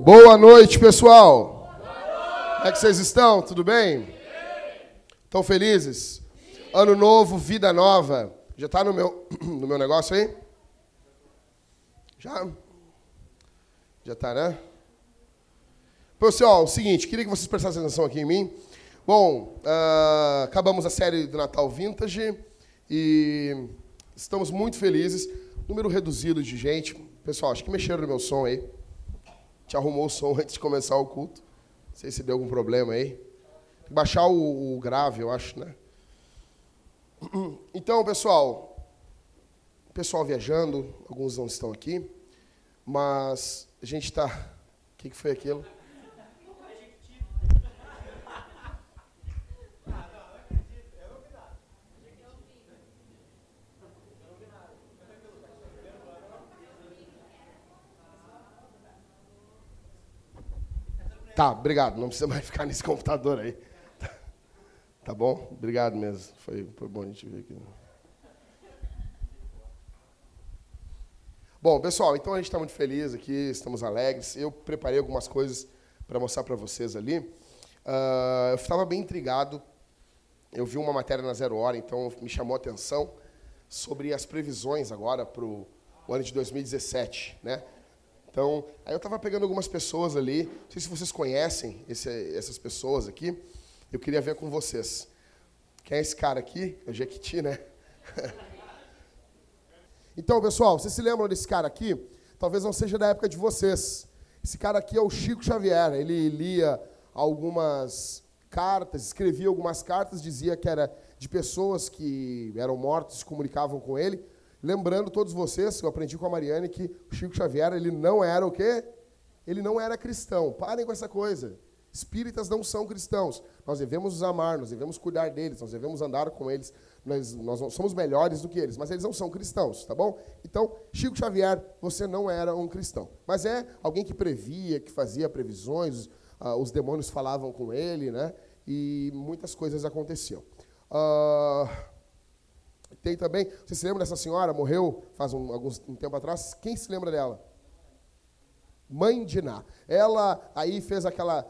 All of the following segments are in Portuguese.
Boa noite, pessoal. Como é que vocês estão? Tudo bem? Estão felizes? Ano novo, vida nova. Já está no meu, no meu negócio aí? Já? Já está, né? Pessoal, o seguinte, queria que vocês prestassem atenção aqui em mim. Bom, uh, acabamos a série do Natal Vintage e estamos muito felizes. Número reduzido de gente. Pessoal, acho que mexeram no meu som aí. Te arrumou o som antes de começar o culto. Não sei se deu algum problema aí. Baixar o, o grave, eu acho, né? Então, pessoal, pessoal viajando, alguns não estão aqui, mas a gente está. O que, que foi aquilo? Tá, obrigado. Não precisa mais ficar nesse computador aí. Tá bom? Obrigado mesmo. Foi, foi bom a gente ver aqui. Bom, pessoal, então a gente está muito feliz aqui, estamos alegres. Eu preparei algumas coisas para mostrar para vocês ali. Uh, eu estava bem intrigado. Eu vi uma matéria na Zero Hora, então me chamou a atenção sobre as previsões agora para o ano de 2017, né? Então, aí eu estava pegando algumas pessoas ali, não sei se vocês conhecem esse, essas pessoas aqui, eu queria ver com vocês. Quem é esse cara aqui? É o Jequiti, né? então, pessoal, vocês se lembram desse cara aqui? Talvez não seja da época de vocês. Esse cara aqui é o Chico Xavier. Ele lia algumas cartas, escrevia algumas cartas, dizia que era de pessoas que eram mortas, se comunicavam com ele. Lembrando todos vocês, eu aprendi com a Mariane que o Chico Xavier, ele não era o quê? Ele não era cristão. Parem com essa coisa. Espíritas não são cristãos. Nós devemos os amar, nós devemos cuidar deles, nós devemos andar com eles. Nós, nós somos melhores do que eles, mas eles não são cristãos, tá bom? Então, Chico Xavier, você não era um cristão. Mas é alguém que previa, que fazia previsões, uh, os demônios falavam com ele, né? E muitas coisas aconteciam. Uh, também, você se lembra dessa senhora? Morreu faz um, alguns, um tempo atrás. Quem se lembra dela? Mãe de Ná. Ela aí fez aquela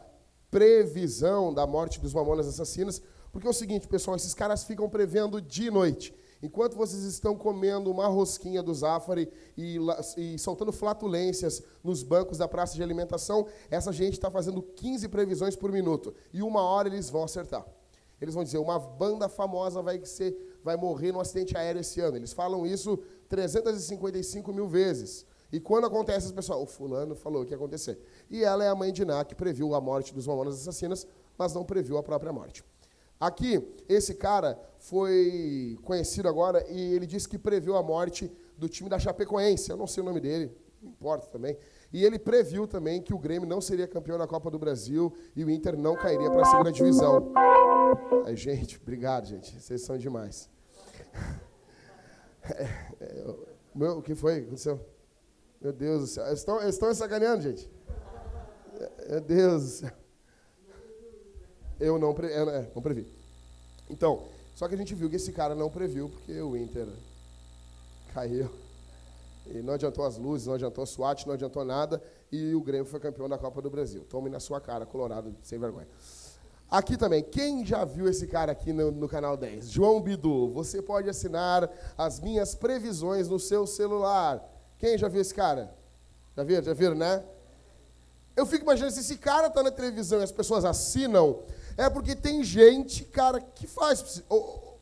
previsão da morte dos mamonas assassinos, porque é o seguinte, pessoal, esses caras ficam prevendo de noite. Enquanto vocês estão comendo uma rosquinha do Zafari e, e, soltando flatulências nos bancos da praça de alimentação, essa gente está fazendo 15 previsões por minuto. E uma hora eles vão acertar. Eles vão dizer, uma banda famosa vai ser vai morrer num acidente aéreo esse ano. Eles falam isso 355 mil vezes. E quando acontece, as pessoas, o fulano falou que ia acontecer. E ela é a mãe de Ná, que previu a morte dos mamonas assassinas, mas não previu a própria morte. Aqui, esse cara foi conhecido agora e ele disse que previu a morte do time da Chapecoense. Eu não sei o nome dele, não importa também. E ele previu também que o Grêmio não seria campeão da Copa do Brasil e o Inter não cairia para a segunda divisão. Ai, gente, obrigado, gente. Vocês são demais. É, é, meu, o que foi? aconteceu? Meu Deus do céu. Estão, estão sacaneando, gente. É, meu Deus do céu. Eu não, pre, é, não previ. Então, só que a gente viu que esse cara não previu, porque o Inter caiu. E não adiantou as luzes, não adiantou a SWAT, não adiantou nada. E o Grêmio foi campeão da Copa do Brasil. Tome na sua cara, Colorado, sem vergonha. Aqui também, quem já viu esse cara aqui no, no, canal 10? João Bidu, você pode assinar as minhas previsões no seu celular. Quem já viu esse cara? Já viram? Já viram, né? Eu fico imaginando se esse cara está na televisão e as pessoas assinam, é porque tem gente, cara, que faz.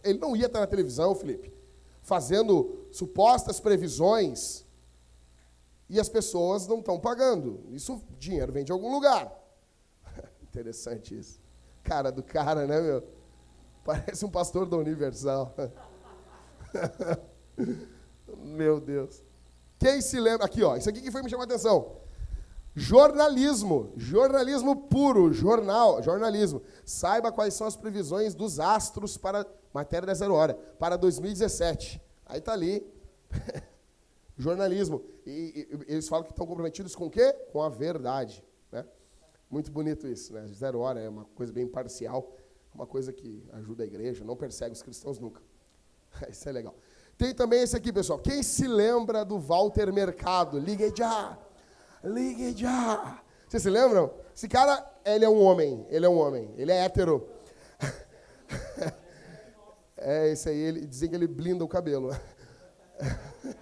Ele não ia estar na televisão, Felipe, fazendo supostas previsões e as pessoas não estão pagando. Isso, dinheiro vem de algum lugar. Interessante isso cara do cara, né, meu? Parece um pastor da Universal. meu Deus. Quem se lembra? Aqui, ó. Isso aqui que foi me chamar a atenção. Jornalismo. Jornalismo puro. Jornal. Jornalismo. Saiba quais são as previsões dos astros para. Matéria da Zero Hora. Para 2017. Aí tá ali. Jornalismo. E, e, eles falam que estão comprometidos com o quê? Com a verdade. Né? Muito bonito isso, né? Zero hora é uma coisa bem parcial, uma coisa que ajuda a igreja, não persegue os cristãos nunca. Isso é legal. Tem também esse aqui, pessoal. Quem se lembra do Walter Mercado? Ligue já! Ligue já! Vocês se lembram? Esse cara, ele é um homem. Ele é um homem. Ele é hétero. É, esse aí, ele, dizem que ele blinda o cabelo.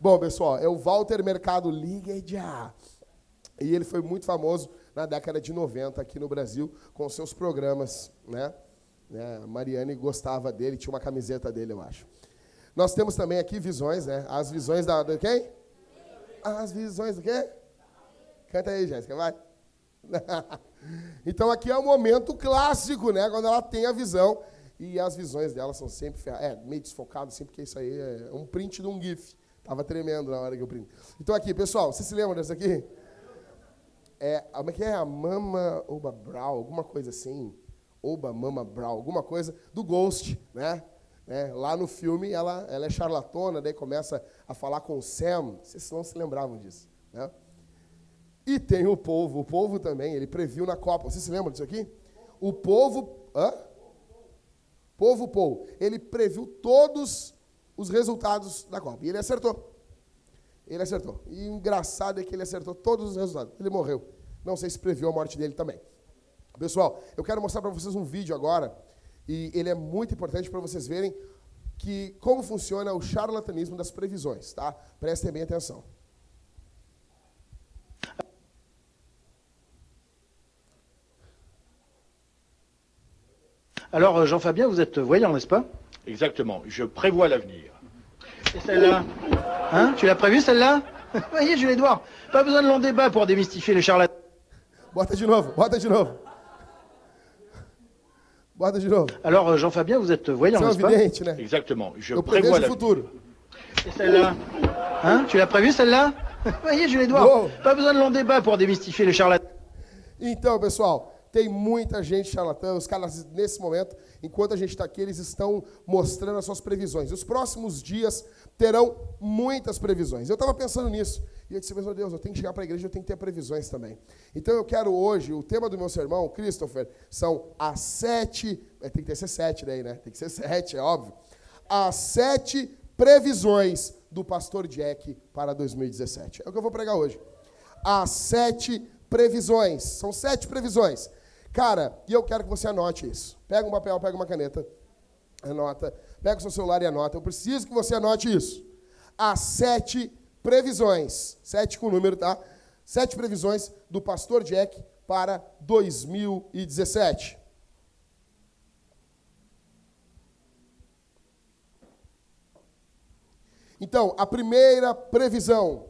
Bom, pessoal, é o Walter Mercado já! E ele foi muito famoso na década de 90 aqui no Brasil com seus programas, né? né? Mariane gostava dele, tinha uma camiseta dele, eu acho. Nós temos também aqui visões, né? As visões da, de quem? As visões do quê? Canta aí, Jéssica, vai. então aqui é o um momento clássico, né? Quando ela tem a visão e as visões dela são sempre é, meio desfocado, assim, porque isso aí é um print de um GIF. Tava tremendo na hora que eu print. Então aqui, pessoal, vocês se lembram dessa aqui? É, como é que é? A Mama Oba Brown, alguma coisa assim. Oba Mama Brown, alguma coisa do Ghost, né? É, lá no filme ela, ela é charlatona, daí começa a falar com o Sam. Vocês não se lembravam disso, né? E tem o povo, o povo também, ele previu na Copa. Vocês se lembram disso aqui? O povo, hã? Povo Paul, ele previu todos os resultados da Copa. E ele acertou. Ele acertou. E engraçado é que ele acertou todos os resultados. Ele morreu. Não sei se previu a morte dele também. Pessoal, eu quero mostrar para vocês um vídeo agora, e ele é muito importante para vocês verem que como funciona o charlatanismo das previsões, tá? Prestem bem atenção. Alors, Jean-Fabien, vous êtes voyant, n'est-ce pas Exactement, je prévois l'avenir. Et celle-là Hein Tu l'as prévu, celle-là Voyez, Jules Edouard, pas besoin de long débat pour démystifier les charlatans. Bota de novo, bota de novo. Bota de novo. Alors, euh, Jean-Fabien, vous êtes voyant, n'est-ce pas? Exactement, je prévois l'avenir. Et celle-là Hein Tu l'as prévu, celle-là Voyez, Jules Edouard, pas besoin de long débat pour démystifier les charlatans. Então, pessoal, tem muita gente charlatã. Os caras, nesse momento, enquanto a gente está aqui, eles estão mostrando as suas previsões. Os próximos dias terão muitas previsões. Eu estava pensando nisso. E eu disse, meu Deus, eu tenho que chegar para a igreja, eu tenho que ter previsões também. Então eu quero hoje, o tema do meu sermão, Christopher, são as sete. é, tem que ser sete daí, né? Tem que ser sete, é óbvio. As sete previsões do pastor Jack para 2017. É o que eu vou pregar hoje. As sete previsões. São sete previsões. Cara, e eu quero que você anote isso. Pega um papel, pega uma caneta, anota. Pega o seu celular e anota. Eu preciso que você anote isso. As sete previsões. Sete com número, tá? Sete previsões do pastor Jack para 2017. Então, a primeira previsão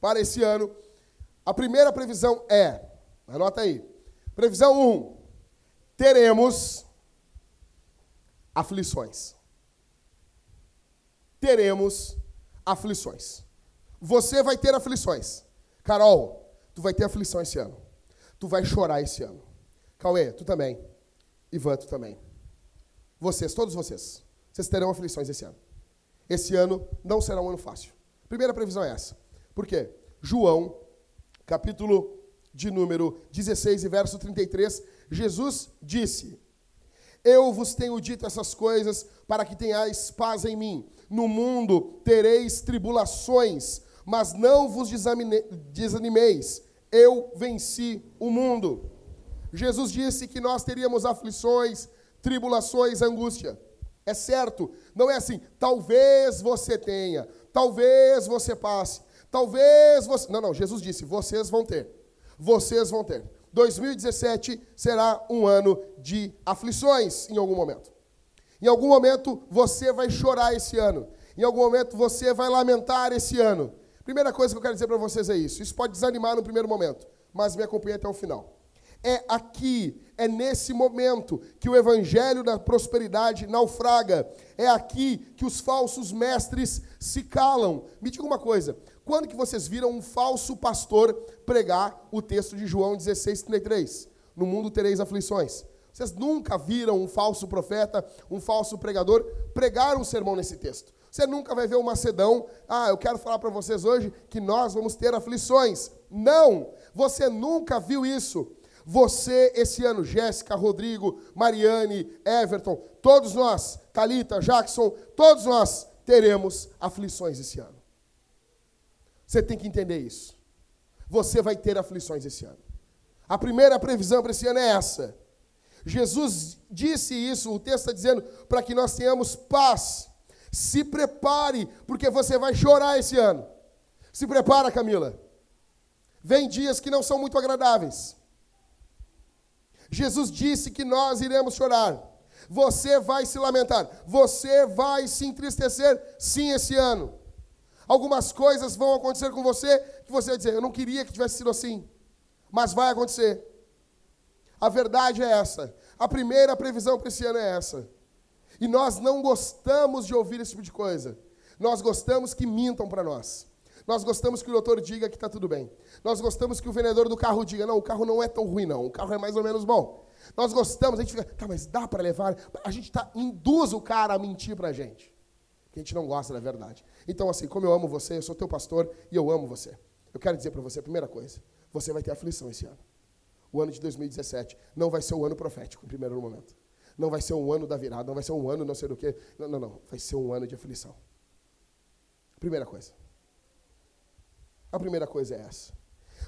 para esse ano, a primeira previsão é, anota aí, previsão 1, teremos aflições. Teremos aflições. Você vai ter aflições. Carol, tu vai ter aflição esse ano. Tu vai chorar esse ano. Cauê, tu também. Ivan, tu também. Vocês, todos vocês, vocês terão aflições esse ano. Esse ano não será um ano fácil. Primeira previsão é essa. Por quê? João, capítulo de número 16 e verso 33, Jesus disse: Eu vos tenho dito essas coisas para que tenhais paz em mim. No mundo tereis tribulações, mas não vos desanimeis. Eu venci o mundo. Jesus disse que nós teríamos aflições, tribulações, angústia. É certo, não é assim, talvez você tenha, talvez você passe, talvez você. Não, não, Jesus disse, vocês vão ter. Vocês vão ter. 2017 será um ano de aflições em algum momento. Em algum momento você vai chorar esse ano. Em algum momento você vai lamentar esse ano. Primeira coisa que eu quero dizer para vocês é isso. Isso pode desanimar no primeiro momento, mas me acompanhe até o final. É aqui, é nesse momento que o evangelho da prosperidade naufraga. É aqui que os falsos mestres se calam. Me diga uma coisa, quando que vocês viram um falso pastor pregar o texto de João 16, 33? No mundo tereis aflições. Vocês nunca viram um falso profeta, um falso pregador pregar um sermão nesse texto. Você nunca vai ver um macedão, ah, eu quero falar para vocês hoje que nós vamos ter aflições. Não! Você nunca viu isso. Você, esse ano, Jéssica, Rodrigo, Mariane, Everton, todos nós, Talita, Jackson, todos nós teremos aflições esse ano. Você tem que entender isso. Você vai ter aflições esse ano. A primeira previsão para esse ano é essa. Jesus disse isso, o texto está dizendo, para que nós tenhamos paz. Se prepare, porque você vai chorar esse ano. Se prepara, Camila. Vem dias que não são muito agradáveis. Jesus disse que nós iremos chorar. Você vai se lamentar. Você vai se entristecer, sim, esse ano. Algumas coisas vão acontecer com você que você vai dizer: Eu não queria que tivesse sido assim. Mas vai acontecer. A verdade é essa. A primeira previsão para esse ano é essa. E nós não gostamos de ouvir esse tipo de coisa. Nós gostamos que mintam para nós. Nós gostamos que o doutor diga que está tudo bem. Nós gostamos que o vendedor do carro diga: não, o carro não é tão ruim, não. O carro é mais ou menos bom. Nós gostamos, a gente fica, tá, mas dá para levar. A gente tá, induz o cara a mentir para a gente. Que a gente não gosta da verdade. Então, assim, como eu amo você, eu sou teu pastor e eu amo você. Eu quero dizer para você a primeira coisa: você vai ter aflição esse ano. O ano de 2017 não vai ser o ano profético, em primeiro momento. Não vai ser um ano da virada, não vai ser um ano não sei do que. Não, não, não. Vai ser um ano de aflição. Primeira coisa. A primeira coisa é essa.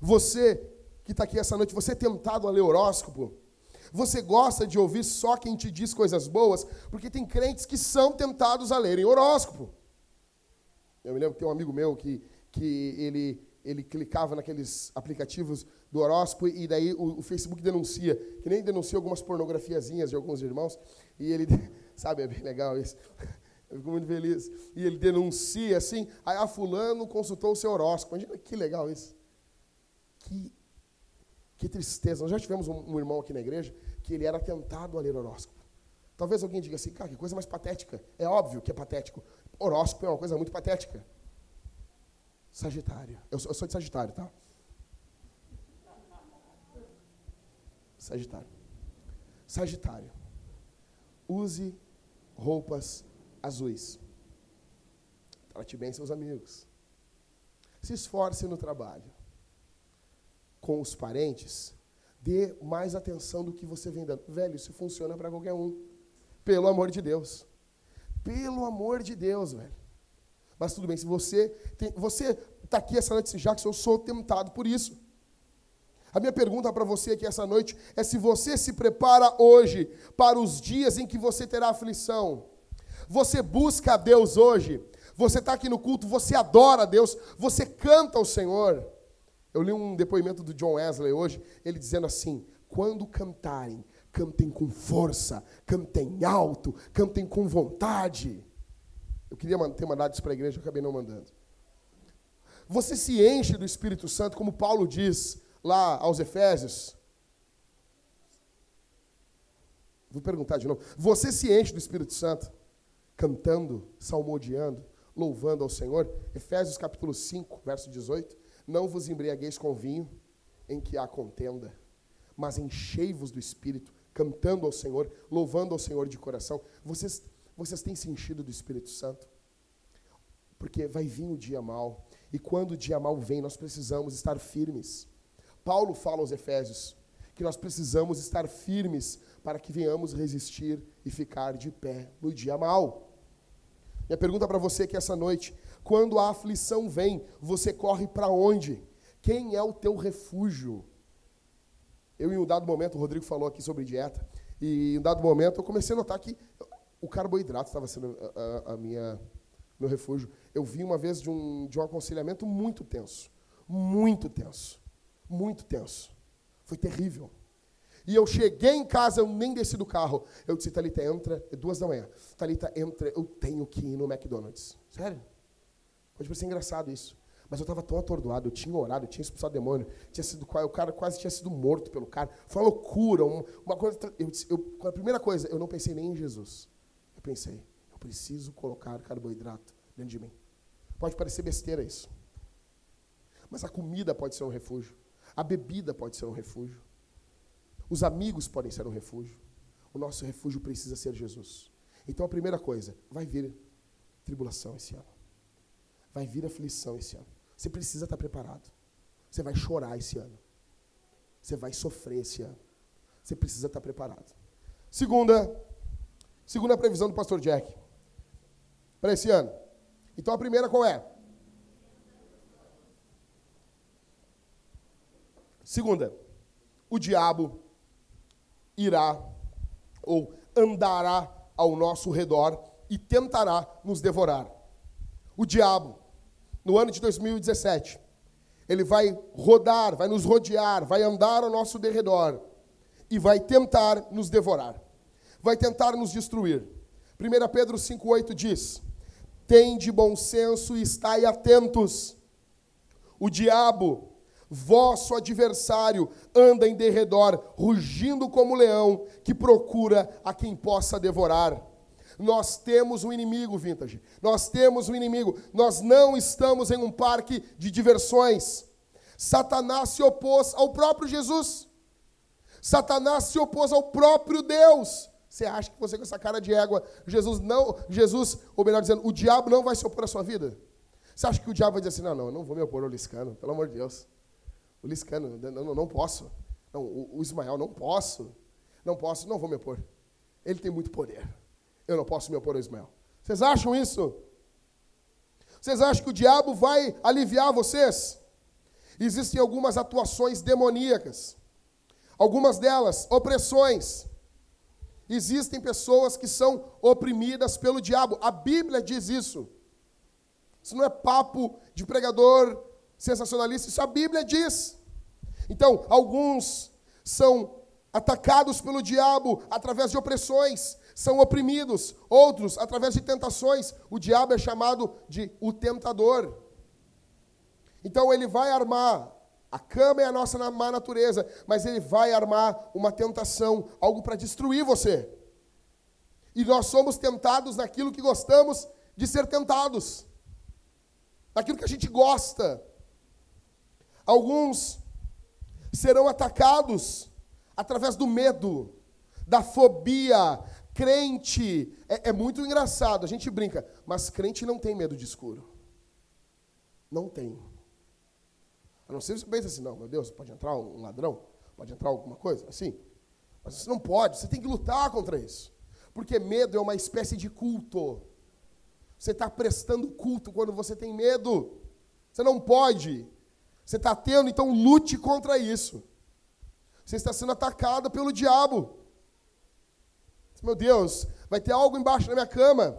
Você que está aqui essa noite, você é tentado a ler horóscopo. Você gosta de ouvir só quem te diz coisas boas, porque tem crentes que são tentados a lerem horóscopo. Eu me lembro que tem um amigo meu que, que ele, ele clicava naqueles aplicativos do horóscopo e daí o, o, Facebook denuncia, que nem denuncia algumas pornografiazinhas de alguns irmãos, e ele, sabe, é bem legal isso. Eu fico muito feliz. E ele denuncia assim, aí a fulano consultou o seu horóscopo. Imagina que legal isso. Que, que tristeza. Nós já tivemos um, um irmão aqui na igreja que ele era tentado a ler horóscopo. Talvez alguém diga assim, cara, que coisa mais patética. É óbvio que é patético. Horóscopo é uma coisa muito patética. Sagitário. Eu sou, eu sou de Sagitário, tá? Sagitário. Sagitário. Use roupas azuis. Trate bem seus amigos. Se esforce no trabalho. Com os parentes, dê mais atenção do que você vem dando. Velho, isso funciona para qualquer um. Pelo amor de Deus. Pelo amor de Deus, velho. Mas tudo bem, se você tem, você está aqui essa noite, que eu sou tentado por isso. A minha pergunta para você aqui essa noite é se você se prepara hoje para os dias em que você terá aflição. Você busca a Deus hoje. Você está aqui no culto, você adora a Deus, você canta ao Senhor. Eu li um depoimento do John Wesley hoje, ele dizendo assim: quando cantarem, cantem com força, cantem alto, cantem com vontade. Eu queria ter mandado isso para a igreja, eu acabei não mandando. Você se enche do Espírito Santo, como Paulo diz lá aos Efésios. Vou perguntar de novo. Você se enche do Espírito Santo? cantando, salmodiando, louvando ao Senhor. Efésios capítulo 5, verso 18. Não vos embriagueis com vinho, em que há contenda, mas enchei-vos do Espírito, cantando ao Senhor, louvando ao Senhor de coração. Vocês, vocês têm se enchido do Espírito Santo? Porque vai vir o dia mal, e quando o dia mal vem, nós precisamos estar firmes. Paulo fala aos Efésios que nós precisamos estar firmes para que venhamos resistir e ficar de pé no dia mal. Minha pergunta para você aqui essa noite: quando a aflição vem, você corre para onde? Quem é o teu refúgio? Eu, em um dado momento, o Rodrigo falou aqui sobre dieta, e em um dado momento eu comecei a notar que o carboidrato estava sendo a, a, a, minha meu refúgio. Eu vi uma vez de um, de um aconselhamento muito tenso, muito tenso, muito tenso. Foi terrível. E eu cheguei em casa, eu nem desci do carro. Eu disse, Thalita, entra, é duas da manhã. Thalita, entra, eu tenho que ir no McDonald's. Sério? Pode parecer engraçado isso. Mas eu estava tão atordoado, eu tinha orado, eu tinha expulsado demônio, tinha sido, o cara quase tinha sido morto pelo cara. Foi uma loucura, uma coisa. Eu, eu, a primeira coisa, eu não pensei nem em Jesus. Eu pensei, eu preciso colocar carboidrato dentro de mim. Pode parecer besteira isso. Mas a comida pode ser um refúgio. A bebida pode ser um refúgio. Os amigos podem ser um refúgio. O nosso refúgio precisa ser Jesus. Então a primeira coisa, vai vir tribulação esse ano. Vai vir aflição esse ano. Você precisa estar preparado. Você vai chorar esse ano. Você vai sofrer esse ano. Você precisa estar preparado. Segunda, segunda previsão do pastor Jack para esse ano. Então a primeira qual é? Segunda, o diabo irá ou andará ao nosso redor e tentará nos devorar. O diabo, no ano de 2017, ele vai rodar, vai nos rodear, vai andar ao nosso derredor e vai tentar nos devorar. Vai tentar nos destruir. 1 Pedro 5,8 diz: Tende bom senso e estai atentos. O diabo, vosso adversário, anda em derredor, rugindo como leão, que procura a quem possa devorar. Nós temos um inimigo, Vintage. Nós temos um inimigo. Nós não estamos em um parque de diversões. Satanás se opôs ao próprio Jesus. Satanás se opôs ao próprio Deus. Você acha que você com essa cara de égua, Jesus não, Jesus, ou melhor dizendo, o diabo não vai se opor à sua vida? Você acha que o diabo vai dizer assim, não, não, eu não vou me opor ao Liscano, pelo amor de Deus. O Liscano, não, não, não posso. Não, o, o Ismael, não posso. Não posso, não vou me opor. Ele tem muito poder. Eu não posso me opor ao Ismael. Vocês acham isso? Vocês acham que o diabo vai aliviar vocês? Existem algumas atuações demoníacas. Algumas delas, opressões. Existem pessoas que são oprimidas pelo diabo. A Bíblia diz isso. Isso não é papo de pregador sensacionalista, isso a Bíblia diz. Então, alguns são atacados pelo diabo através de opressões, são oprimidos, outros através de tentações. O diabo é chamado de o tentador. Então ele vai armar, a cama é a nossa má natureza, mas ele vai armar uma tentação, algo para destruir você. E nós somos tentados naquilo que gostamos de ser tentados, naquilo que a gente gosta. Alguns serão atacados através do medo, da fobia. Crente é, é, muito engraçado, a gente brinca, mas crente não tem medo de escuro. Não tem. A não ser que você pense assim, não, meu Deus, pode entrar um ladrão, pode entrar alguma coisa, assim. Mas você não pode, você tem que lutar contra isso. Porque medo é uma espécie de culto. Você está prestando culto quando você tem medo. Você não pode. Você está tendo, então lute contra isso. Você está sendo atacado pelo diabo. Meu Deus, vai ter algo embaixo da minha cama.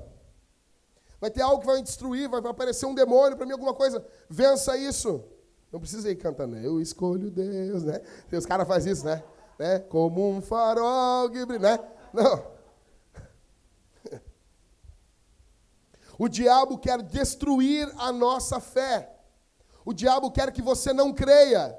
Vai ter algo que vai me destruir, vai aparecer um demônio para mim, alguma coisa. Vença isso. Não precisa ir cantando, né? Eu escolho Deus, né? Os caras fazem isso, né? né? Como um farol que brilha, né? Não. O diabo quer destruir a nossa fé. O diabo quer que você não creia.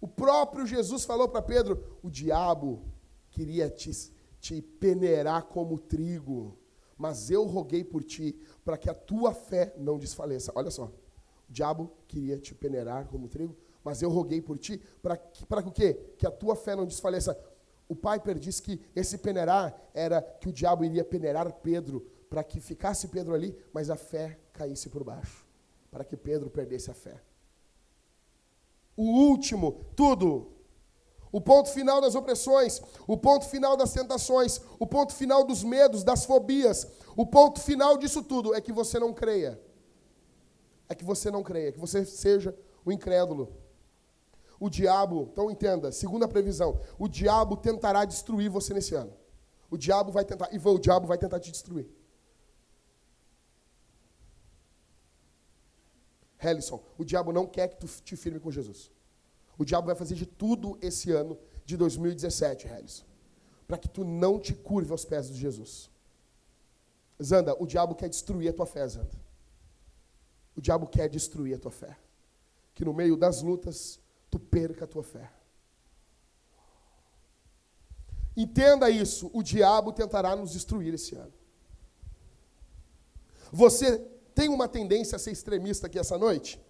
O próprio Jesus falou para Pedro: o diabo queria te, te peneirar como trigo, mas eu roguei por ti para que a tua fé não desfaleça. Olha só, o diabo queria te peneirar como trigo, mas eu roguei por ti para que, para o? Que a tua fé não desfaleça. O Piper disse que esse peneirar era que o diabo iria peneirar Pedro para que ficasse Pedro ali, mas a fé caísse por baixo para que Pedro perdesse a fé. O último, tudo. O ponto final das opressões, o ponto final das tentações, o ponto final dos medos, das fobias, o ponto final disso tudo é que você não creia. É que você não creia, que você seja o incrédulo. O diabo, então entenda, segunda previsão, o diabo tentará destruir você nesse ano. O diabo vai tentar, e o diabo vai tentar te destruir. Helison, o diabo não quer que tu te firme com Jesus. O diabo vai fazer de tudo esse ano de 2017, Helison, para que tu não te curve aos pés de Jesus. Zanda, o diabo quer destruir a tua fé, Zanda. O diabo quer destruir a tua fé. Que no meio das lutas, tu perca a tua fé. Entenda isso, o diabo tentará nos destruir esse ano. Você tem uma tendência a ser extremista aqui essa noite?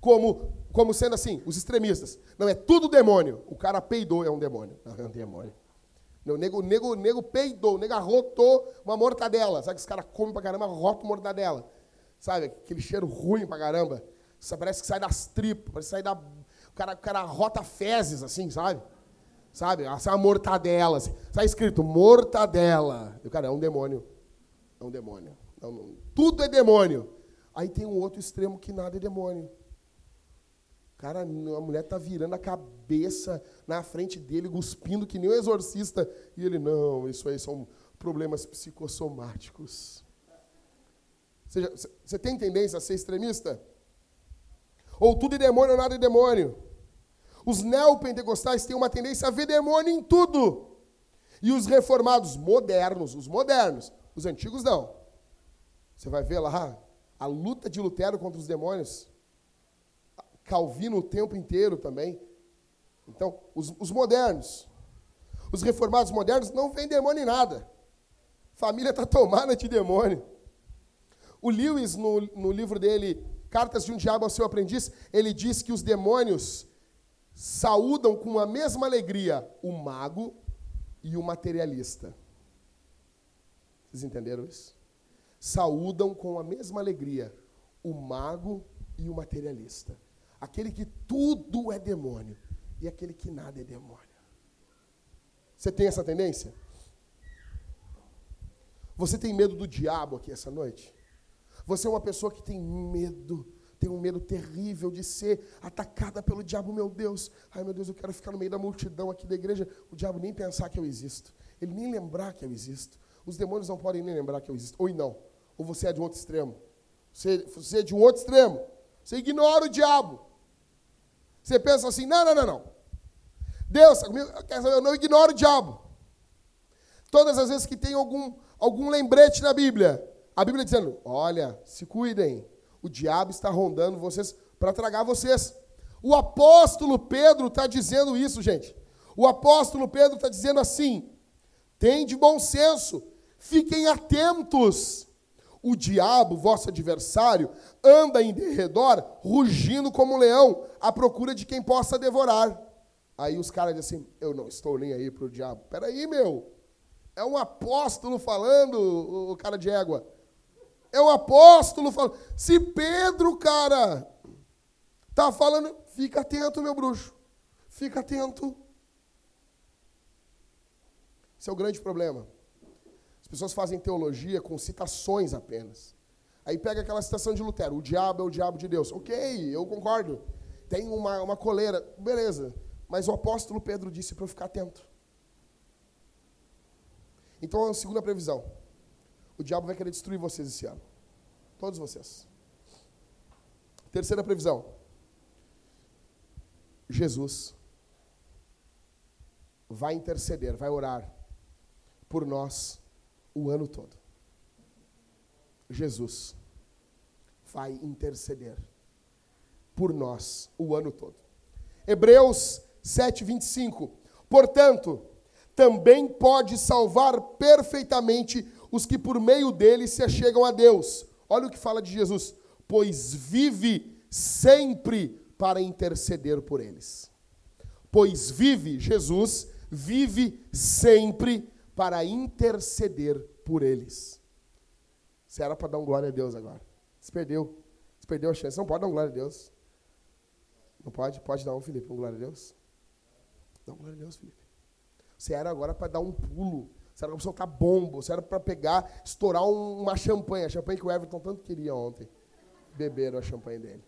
Como, como sendo assim, os extremistas. Não, é tudo demônio. O cara peidou, é um demônio. Não, é um demônio. Não, o nego, nego, nego peidou, o nego arrotou uma mortadela. Sabe que os caras comem pra caramba, arrotam mortadela. Sabe, aquele cheiro ruim pra caramba. Isso parece que sai das tripas, parece que sai da... O cara, o cara rota fezes, assim, sabe? Sabe? Essa é uma mortadela. Assim. Está escrito mortadela. E o cara é um demônio. É um demônio. Não, não, tudo é demônio. Aí tem um outro extremo que nada é demônio. Cara, a mulher tá virando a cabeça na frente dele, cuspindo que nem um exorcista. E ele, não, isso aí são problemas psicossomáticos. Você, você tem tendência a ser extremista? Ou tudo é demônio ou nada é demônio? Os neopentecostais têm uma tendência a ver demônio em tudo. E os reformados modernos, os modernos, os antigos não. Você vai ver lá a luta de Lutero contra os demônios. Calvino o tempo inteiro também. Então, os, os modernos, os reformados modernos não veem demônio em nada. Família está tomada de demônio. O Lewis, no, no livro dele, Cartas de um Diabo ao Seu Aprendiz, ele diz que os demônios saúdam com a mesma alegria o mago e o materialista. Vocês entenderam isso? Saúdam com a mesma alegria o mago e o materialista. Aquele que tudo é demônio e aquele que nada é demônio. Você tem essa tendência? Você tem medo do diabo aqui essa noite? Você é uma pessoa que tem medo tem um medo terrível de ser atacada pelo diabo, meu Deus. Ai, meu Deus, eu quero ficar no meio da multidão aqui da igreja. O diabo nem pensar que eu existo. Ele nem lembrar que eu existo. Os demônios não podem nem lembrar que eu existo. Ou não. Ou você é de um outro extremo. Você, você é de um outro extremo. Você ignora o diabo. Você pensa assim: não, não, não, não. Deus, eu não ignoro o diabo. Todas as vezes que tem algum, algum lembrete na Bíblia, a Bíblia dizendo: olha, se cuidem, o diabo está rondando vocês para tragar vocês. O apóstolo Pedro está dizendo isso, gente. O apóstolo Pedro está dizendo assim: tem de bom senso, fiquem atentos. O diabo, vosso adversário, anda em derredor, rugindo como um leão, à procura de quem possa devorar. Aí os caras dizem assim: eu não estou nem aí para o diabo. Peraí, meu. É um apóstolo falando, o cara de égua. É o apóstolo falando. Se Pedro, cara, tá falando, fica atento, meu bruxo. Fica atento. Esse é o grande problema. As pessoas fazem teologia com citações apenas. Aí pega aquela citação de Lutero: o diabo é o diabo de Deus. Ok, eu concordo. Tem uma, uma coleira, beleza. Mas o apóstolo Pedro disse para eu ficar atento. Então, a segunda previsão. O diabo vai querer destruir vocês esse ano. Todos vocês. Terceira previsão. Jesus vai interceder, vai orar por nós o ano todo. Jesus vai interceder por nós o ano todo. Hebreus 7, 25. Portanto, também pode salvar perfeitamente os que por meio dele se achegam a Deus. Olha o que fala de Jesus: pois vive sempre para interceder por eles. Pois vive, Jesus vive sempre para interceder por eles. Você era para dar um glória a Deus agora. Você perdeu. Perdeu a chance. Não pode dar um glória a Deus. Não pode? Pode dar um, Felipe, um glória a Deus? Dá um glória a Deus, Felipe. Você era agora para dar um pulo você era para soltar bomba, você era para pegar, estourar uma champanhe, a champanhe que o Everton tanto queria ontem. Beberam a champanhe dele.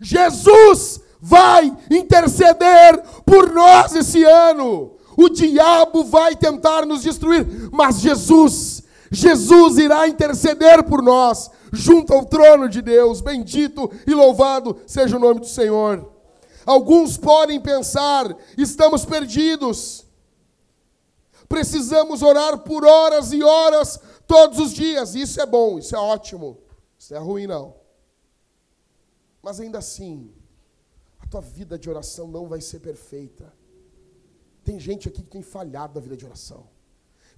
Jesus vai interceder por nós esse ano. O diabo vai tentar nos destruir, mas Jesus, Jesus irá interceder por nós, junto ao trono de Deus. Bendito e louvado seja o nome do Senhor. Alguns podem pensar, estamos perdidos. Precisamos orar por horas e horas todos os dias. Isso é bom, isso é ótimo. Isso é ruim, não. Mas ainda assim, a tua vida de oração não vai ser perfeita. Tem gente aqui que tem falhado na vida de oração.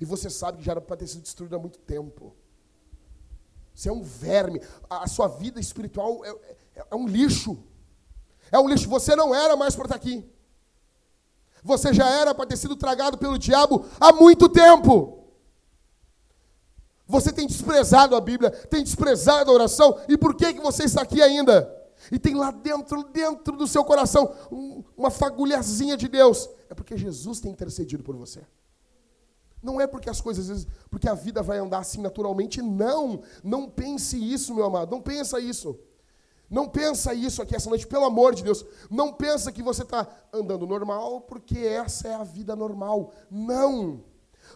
E você sabe que já era para ter sido destruído há muito tempo. Você é um verme. A sua vida espiritual é, é, é um lixo. É um lixo. Você não era mais para estar aqui. Você já era para ter sido tragado pelo diabo há muito tempo. Você tem desprezado a Bíblia, tem desprezado a oração, e por que, que você está aqui ainda? e tem lá dentro, dentro do seu coração, um, uma fagulhazinha de Deus, é porque Jesus tem intercedido por você. Não é porque as coisas, porque a vida vai andar assim naturalmente, não. Não pense isso, meu amado, não pensa isso. Não pensa isso aqui essa noite, pelo amor de Deus. Não pensa que você está andando normal, porque essa é a vida normal. Não.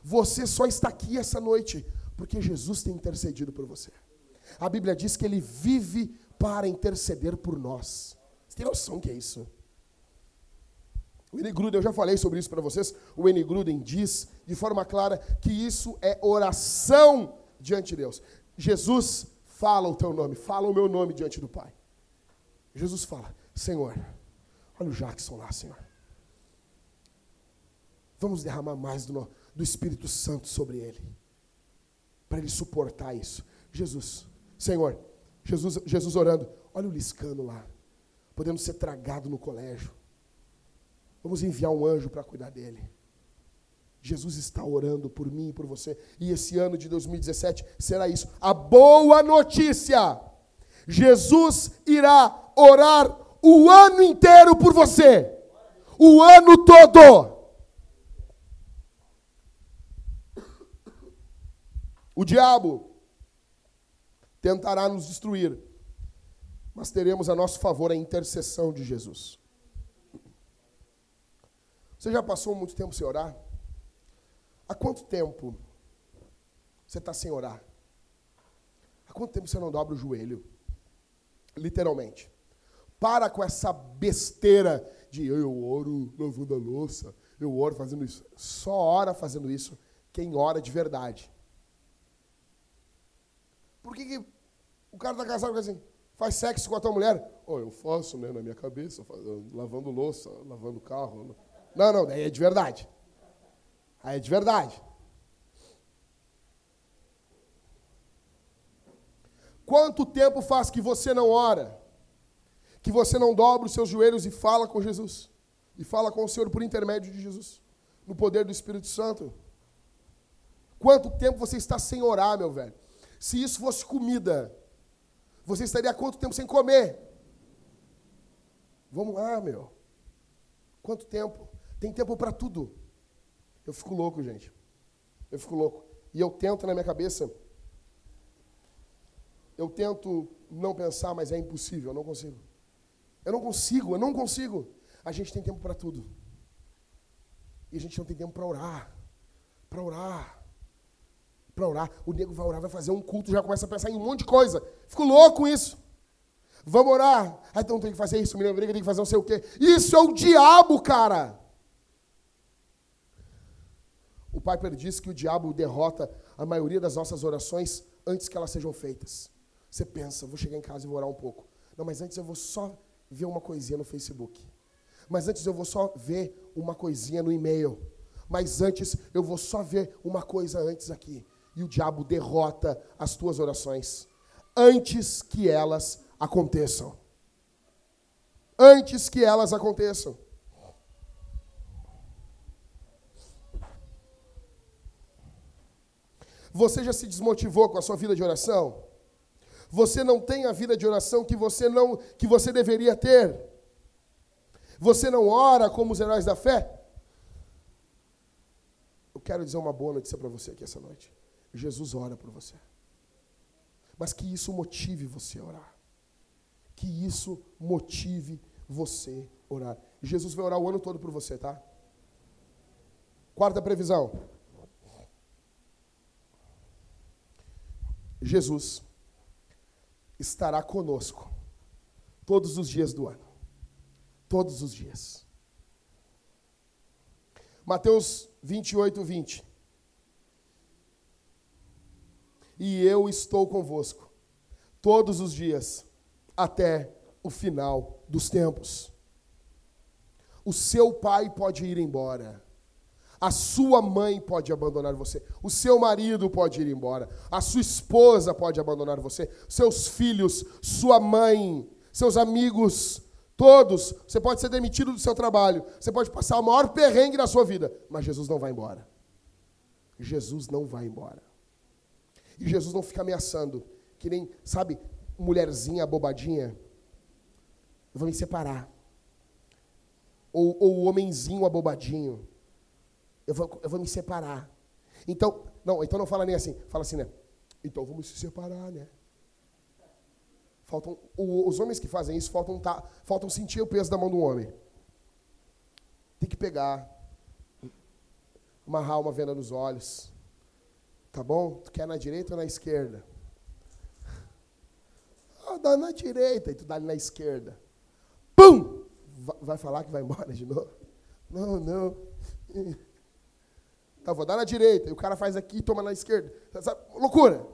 Você só está aqui essa noite, porque Jesus tem intercedido por você. A Bíblia diz que ele vive para interceder por nós. Você tem noção que é isso? O N. Gruden, eu já falei sobre isso para vocês. O N. Gruden diz de forma clara que isso é oração diante de Deus. Jesus fala o teu nome, fala o meu nome diante do Pai. Jesus fala: Senhor, olha o Jackson lá, Senhor. Vamos derramar mais do, do Espírito Santo sobre ele, para ele suportar isso. Jesus, Senhor, Jesus, Jesus orando, olha o Liscano lá, podendo ser tragado no colégio. Vamos enviar um anjo para cuidar dele. Jesus está orando por mim e por você. E esse ano de 2017 será isso. A boa notícia: Jesus irá orar o ano inteiro por você. O ano todo. O diabo tentará nos destruir, mas teremos a nosso favor a intercessão de Jesus. Você já passou muito tempo sem orar? Há quanto tempo você está sem orar? Há quanto tempo você não dobra o joelho? Literalmente. Para com essa besteira de eu oro lavando a louça, eu oro fazendo isso. Só ora fazendo isso quem ora de verdade. Por que, que o cara está casado com assim? Faz sexo com a tua mulher? Oh, eu faço, né, na minha cabeça, lavando louça, lavando carro. Não, não, daí é de verdade. Aí é de verdade. Quanto tempo faz que você não ora? Que você não dobra os seus joelhos e fala com Jesus? E fala com o Senhor por intermédio de Jesus? No poder do Espírito Santo? Quanto tempo você está sem orar, meu velho? Se isso fosse comida, você estaria quanto tempo sem comer? Vamos lá, meu. Quanto tempo? Tem tempo para tudo. Eu fico louco, gente. Eu fico louco. E eu tento na minha cabeça. Eu tento não pensar, mas é impossível, eu não consigo. Eu não consigo, eu não consigo. A gente tem tempo para tudo. E a gente não tem tempo para orar. Para orar. Para orar. O nego vai orar, vai fazer um culto, já começa a pensar em um monte de coisa. Fico louco com isso. Vamos orar. Ah, então tem que fazer isso, me lembrei que tem que fazer não sei o quê. Isso é o diabo, cara. O Piper diz que o diabo derrota a maioria das nossas orações antes que elas sejam feitas. Você pensa, vou chegar em casa e vou orar um pouco. Não, mas antes eu vou só ver uma coisinha no Facebook. Mas antes eu vou só ver uma coisinha no e-mail. Mas antes eu vou só ver uma coisa antes aqui. E o diabo derrota as tuas orações antes que elas aconteçam. Antes que elas aconteçam. Você já se desmotivou com a sua vida de oração? Você não tem a vida de oração que você não que você deveria ter? Você não ora como os heróis da fé? Eu quero dizer uma boa notícia para você aqui essa noite. Jesus ora por você. Mas que isso motive você a orar. Que isso motive você a orar. Jesus vai orar o ano todo por você, tá? Quarta previsão. Jesus estará conosco todos os dias do ano. Todos os dias. Mateus 28, 20. E eu estou convosco todos os dias até o final dos tempos. O seu pai pode ir embora a sua mãe pode abandonar você, o seu marido pode ir embora, a sua esposa pode abandonar você, seus filhos, sua mãe, seus amigos, todos. Você pode ser demitido do seu trabalho, você pode passar o maior perrengue na sua vida, mas Jesus não vai embora. Jesus não vai embora. E Jesus não fica ameaçando, que nem, sabe, mulherzinha bobadinha. Eu vou me separar. Ou, ou o homenzinho abobadinho. Eu vou, eu vou me separar. Então, não, então não fala nem assim. Fala assim, né? Então vamos se separar, né? Faltam, o, os homens que fazem isso faltam, tá, faltam sentir o peso da mão do homem. Tem que pegar, amarrar uma venda nos olhos. Tá bom? Tu quer na direita ou na esquerda? Ah, dá na direita e tu dá na esquerda. Pum! Vai falar que vai embora de novo? Não, não. Tá, vou dar na direita. E o cara faz aqui e toma na esquerda. Sabe? Loucura.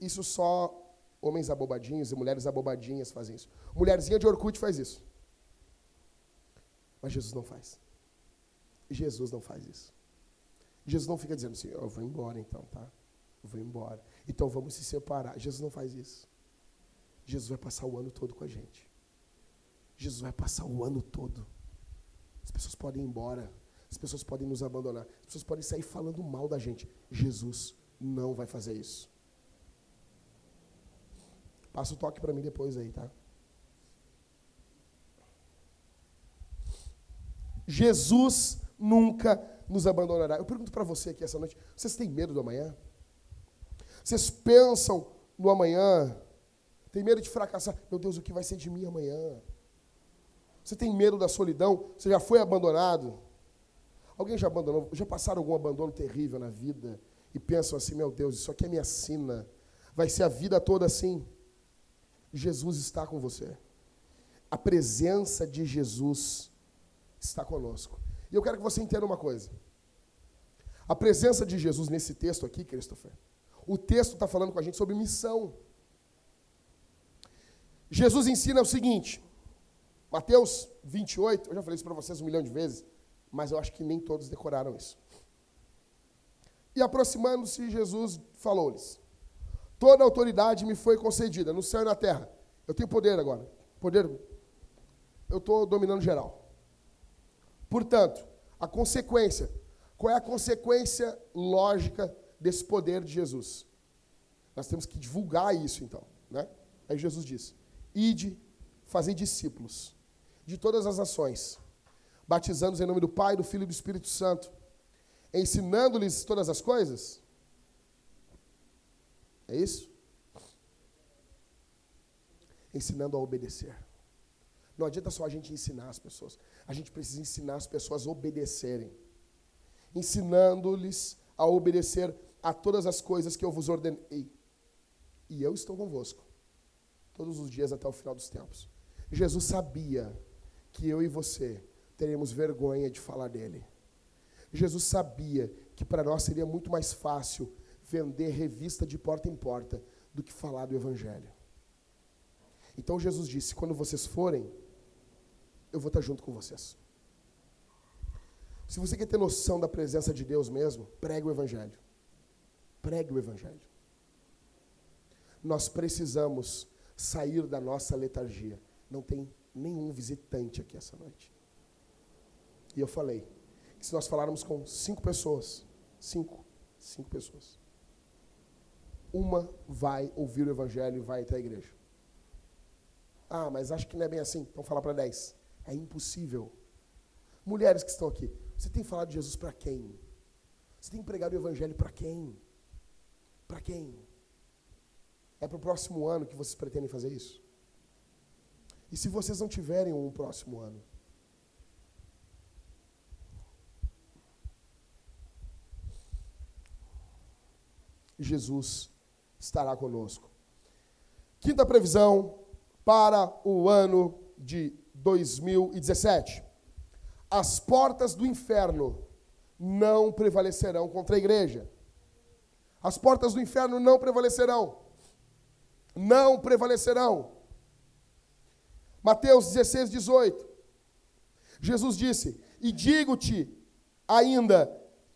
Isso só homens abobadinhos e mulheres abobadinhas fazem isso. Mulherzinha de Orkut faz isso. Mas Jesus não faz. Jesus não faz isso. Jesus não fica dizendo assim, eu vou embora então, tá? Eu vou embora. Então vamos se separar. Jesus não faz isso. Jesus vai passar o ano todo com a gente. Jesus vai passar o ano todo. As pessoas podem ir embora. As pessoas podem nos abandonar. As pessoas podem sair falando mal da gente. Jesus não vai fazer isso. Passa o toque para mim depois aí, tá? Jesus nunca nos abandonará. Eu pergunto para você aqui essa noite: vocês têm medo do amanhã? Vocês pensam no amanhã? Tem medo de fracassar? Meu Deus, o que vai ser de mim amanhã? Você tem medo da solidão? Você já foi abandonado? Alguém já abandonou? Já passaram algum abandono terrível na vida? E pensam assim: meu Deus, isso aqui é minha sina. Vai ser a vida toda assim. Jesus está com você. A presença de Jesus está conosco. E eu quero que você entenda uma coisa. A presença de Jesus nesse texto aqui, Christopher, o texto está falando com a gente sobre missão. Jesus ensina o seguinte, Mateus 28, eu já falei isso para vocês um milhão de vezes, mas eu acho que nem todos decoraram isso. E aproximando-se, Jesus falou-lhes: Toda autoridade me foi concedida no céu e na terra. Eu tenho poder agora. Poder. Eu estou dominando geral. Portanto, a consequência, qual é a consequência lógica desse poder de Jesus? Nós temos que divulgar isso então, né? Aí Jesus diz: Ide, fazei discípulos de todas as nações, batizando-os em nome do Pai, do Filho e do Espírito Santo, ensinando-lhes todas as coisas. É isso? Ensinando a obedecer. Não adianta só a gente ensinar as pessoas. A gente precisa ensinar as pessoas a obedecerem. Ensinando-lhes a obedecer a todas as coisas que eu vos ordenei. E eu estou convosco todos os dias até o final dos tempos. Jesus sabia que eu e você teríamos vergonha de falar dele. Jesus sabia que para nós seria muito mais fácil vender revista de porta em porta do que falar do Evangelho. Então Jesus disse: quando vocês forem, eu vou estar junto com vocês. Se você quer ter noção da presença de Deus mesmo, pregue o Evangelho. Pregue o Evangelho. Nós precisamos sair da nossa letargia. Não tem nenhum visitante aqui essa noite. E eu falei que se nós falarmos com cinco pessoas, cinco, cinco pessoas, uma vai ouvir o Evangelho e vai até a igreja. Ah, mas acho que não é bem assim. Então fala para dez. É impossível. Mulheres que estão aqui, você tem falado de Jesus para quem? Você tem pregado o Evangelho para quem? Para quem? É para o próximo ano que vocês pretendem fazer isso? E se vocês não tiverem um próximo ano? Jesus estará conosco. Quinta previsão para o ano de 2017. As portas do inferno não prevalecerão contra a igreja. As portas do inferno não prevalecerão. Não prevalecerão. Mateus 16, 18. Jesus disse: E digo-te ainda,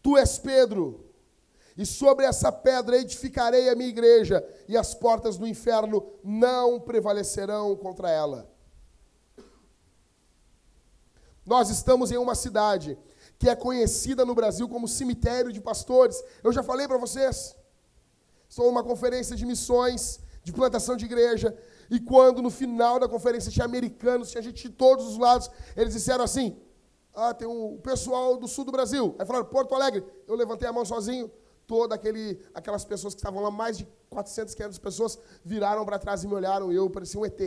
tu és Pedro, e sobre essa pedra edificarei a minha igreja, e as portas do inferno não prevalecerão contra ela. Nós estamos em uma cidade que é conhecida no Brasil como cemitério de pastores. Eu já falei para vocês. Estou numa conferência de missões, de plantação de igreja, E quando no final da conferência tinha americanos, tinha gente de todos os lados, eles disseram assim: Ah, tem um pessoal do sul do Brasil. Aí falaram, Porto Alegre. Eu levantei a mão sozinho. Toda aquele, aquelas pessoas que estavam lá, mais de 400, 500 pessoas, viraram para trás e me olharam. E eu parecia um ET.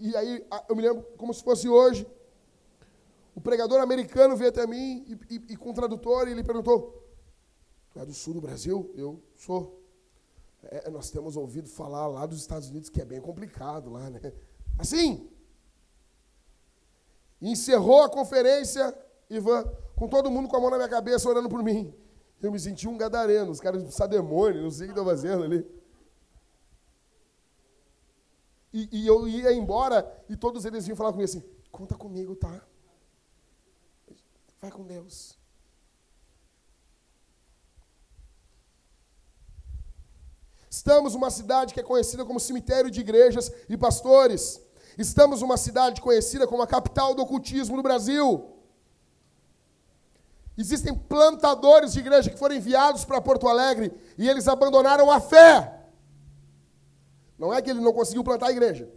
E aí, eu me lembro como se fosse hoje. O pregador americano veio até mim e, e, e com o tradutor, e ele perguntou: Tu é do sul do Brasil? Eu sou. É, nós temos ouvido falar lá dos Estados Unidos que é bem complicado lá, né? Assim. Encerrou a conferência, Ivan, com todo mundo com a mão na minha cabeça, orando por mim. Eu me senti um gadareno, os caras de demônio, não sei o que estão fazendo ali. E, e, eu ia embora e todos eles vinham falar comigo assim: conta comigo, tá? Vai com Deus. Estamos numa cidade que é conhecida como cemitério de igrejas e pastores. Estamos numa cidade conhecida como a capital do ocultismo no Brasil. Existem plantadores de igreja que foram enviados para Porto Alegre e eles abandonaram a fé. Não é que ele não conseguiu plantar a igreja.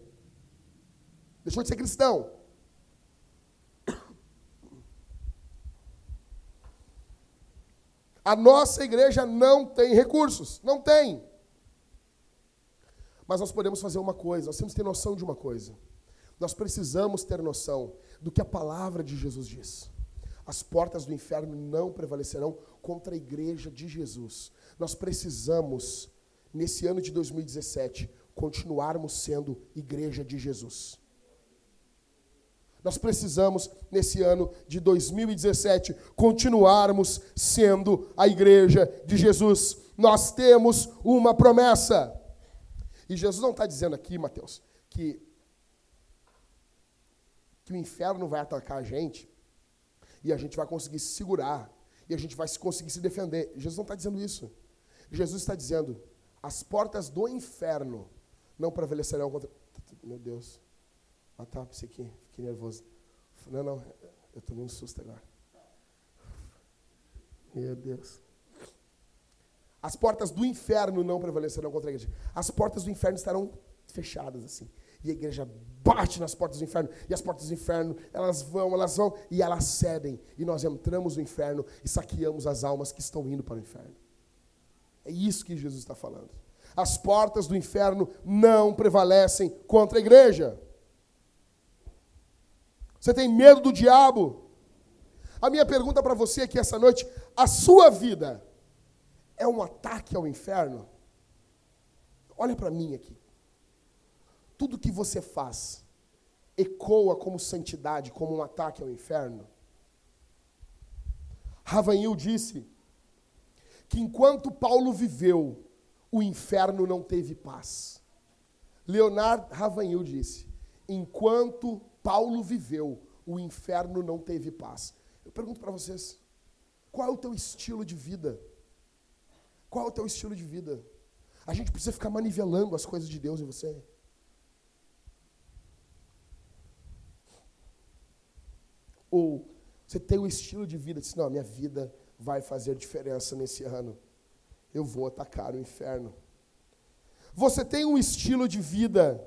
Deixou de ser cristão. A nossa igreja não tem recursos. Não tem. Mas nós podemos fazer uma coisa, nós temos que ter noção de uma coisa. Nós precisamos ter noção do que a palavra de Jesus diz. As portas do inferno não prevalecerão contra a igreja de Jesus. Nós precisamos, nesse ano de 2017, continuarmos sendo igreja de Jesus. Nós precisamos, nesse ano de 2017, continuarmos sendo a igreja de Jesus. Nós temos uma promessa. E Jesus não está dizendo aqui, Mateus, que, que o inferno vai atacar a gente e a gente vai conseguir se segurar e a gente vai conseguir se defender. Jesus não está dizendo isso. Jesus está dizendo: as portas do inferno não prevalecerão contra. Meu Deus. Ah tá, pensei que fiquei nervoso. Não, não, eu estou um susto agora. Meu Deus. As portas do inferno não prevalecerão contra a igreja. As portas do inferno estarão fechadas assim. E a igreja bate nas portas do inferno. E as portas do inferno, elas vão, elas vão e elas cedem. E nós entramos no inferno e saqueamos as almas que estão indo para o inferno. É isso que Jesus está falando. As portas do inferno não prevalecem contra a igreja. Você tem medo do diabo? A minha pergunta para você aqui essa noite: a sua vida é um ataque ao inferno? Olha para mim aqui. Tudo que você faz ecoa como santidade, como um ataque ao inferno? Ravanhil disse que enquanto Paulo viveu, o inferno não teve paz. Leonard Ravanhil disse: enquanto Paulo viveu, o inferno não teve paz. Eu pergunto para vocês: qual é o teu estilo de vida? Qual é o teu estilo de vida? A gente precisa ficar manivelando as coisas de Deus em você. Ou você tem um estilo de vida, diz, não, minha vida vai fazer diferença nesse ano. Eu vou atacar o inferno. Você tem um estilo de vida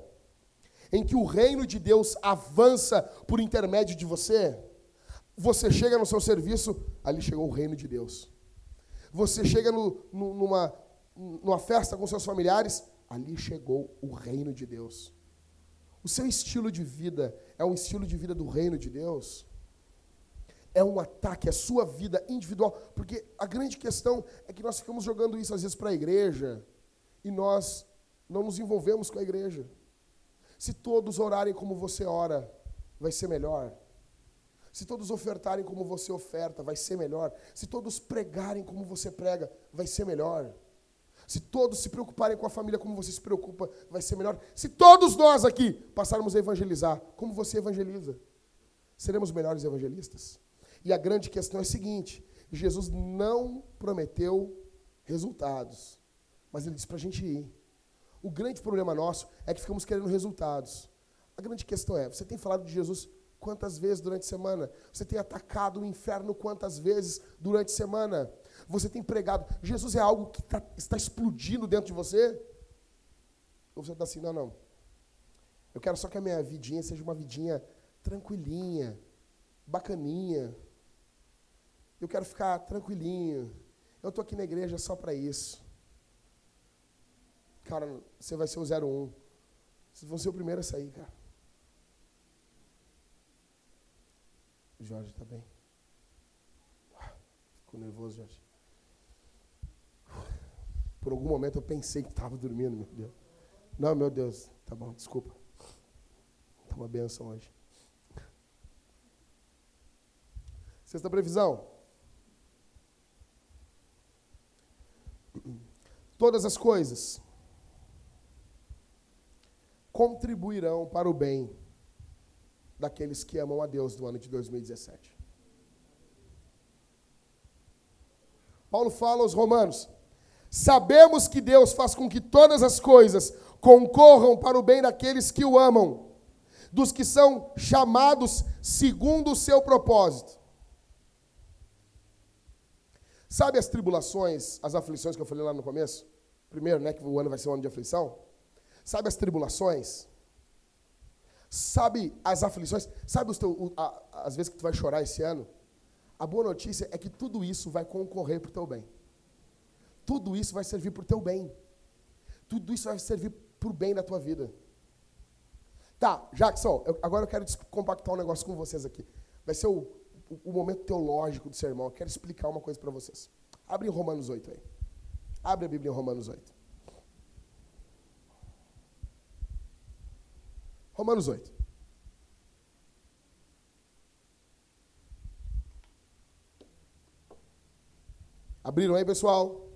em que o reino de Deus avança por intermédio de você? Você chega no seu serviço, ali chegou o reino de Deus. Você chega no, no, numa, numa festa com seus familiares, ali chegou o reino de Deus. O seu estilo de vida é um estilo de vida do reino de Deus? É um ataque à sua vida individual? Porque a grande questão é que nós ficamos jogando isso às vezes para a igreja e nós não nos envolvemos com a igreja. Se todos orarem como você ora, vai ser melhor. Se todos ofertarem como você oferta, vai ser melhor. Se todos pregarem como você prega, vai ser melhor. Se todos se preocuparem com a família como você se preocupa, vai ser melhor. Se todos nós aqui passarmos a evangelizar como você evangeliza, seremos melhores evangelistas. E a grande questão é a seguinte: Jesus não prometeu resultados, mas ele disse para a gente ir. O grande problema nosso é que ficamos querendo resultados. A grande questão é: você tem falado de Jesus quantas vezes durante a semana? Você tem atacado o inferno quantas vezes durante a semana? Você tem pregado. Jesus é algo que tá, está explodindo dentro de você? Ou você está assim, não, não. Eu quero só que a minha vidinha seja uma vidinha tranquilinha, bacaninha. Eu quero ficar tranquilinho. Eu estou aqui na igreja só para isso. Cara, você vai ser o 01. Vocês vão ser o primeiro a sair, cara. O Jorge está bem. Ficou nervoso, Jorge. Por algum momento eu pensei que estava dormindo, meu Deus. Não, meu Deus. Tá bom, desculpa. Está uma benção hoje. Sexta previsão. Todas as coisas contribuirão para o bem daqueles que amam a Deus do ano de 2017. Paulo fala aos Romanos: Sabemos que Deus faz com que todas as coisas concorram para o bem daqueles que o amam, dos que são chamados segundo o seu propósito. Sabe as tribulações, as aflições que eu falei lá no começo? Primeiro, né, que o ano vai ser um ano de aflição. Sabe as tribulações? Sabe as aflições? Sabe os teu, a, as vezes que tu vai chorar esse ano? A boa notícia é que tudo isso vai concorrer para o teu bem. Tudo isso vai servir para o teu bem. Tudo isso vai servir para o bem da tua vida. Tá, Jackson, eu, agora eu quero compactar um negócio com vocês aqui. Vai ser o, o, momento teológico do sermão. Eu quero explicar uma coisa para vocês. Abre em Romanos 8 aí. Abre a Bíblia em Romanos 8. Romanos 8. Abriram aí, pessoal?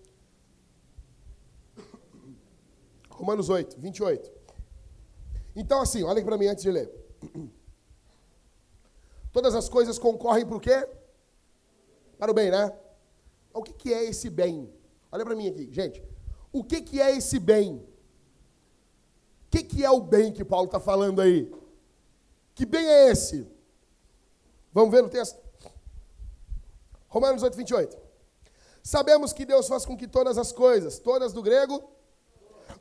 Romanos 8, 28. Então, assim, olhem para mim antes de ler. Todas as coisas concorrem para o quê? Para o bem, né? O que, que é esse bem? Olha para mim aqui, gente. O que, que é esse bem? O que, que é o bem que Paulo está falando aí? Que bem é esse? Vamos ver no texto? Romanos 8, 28. Sabemos que Deus faz com que todas as coisas, todas do grego,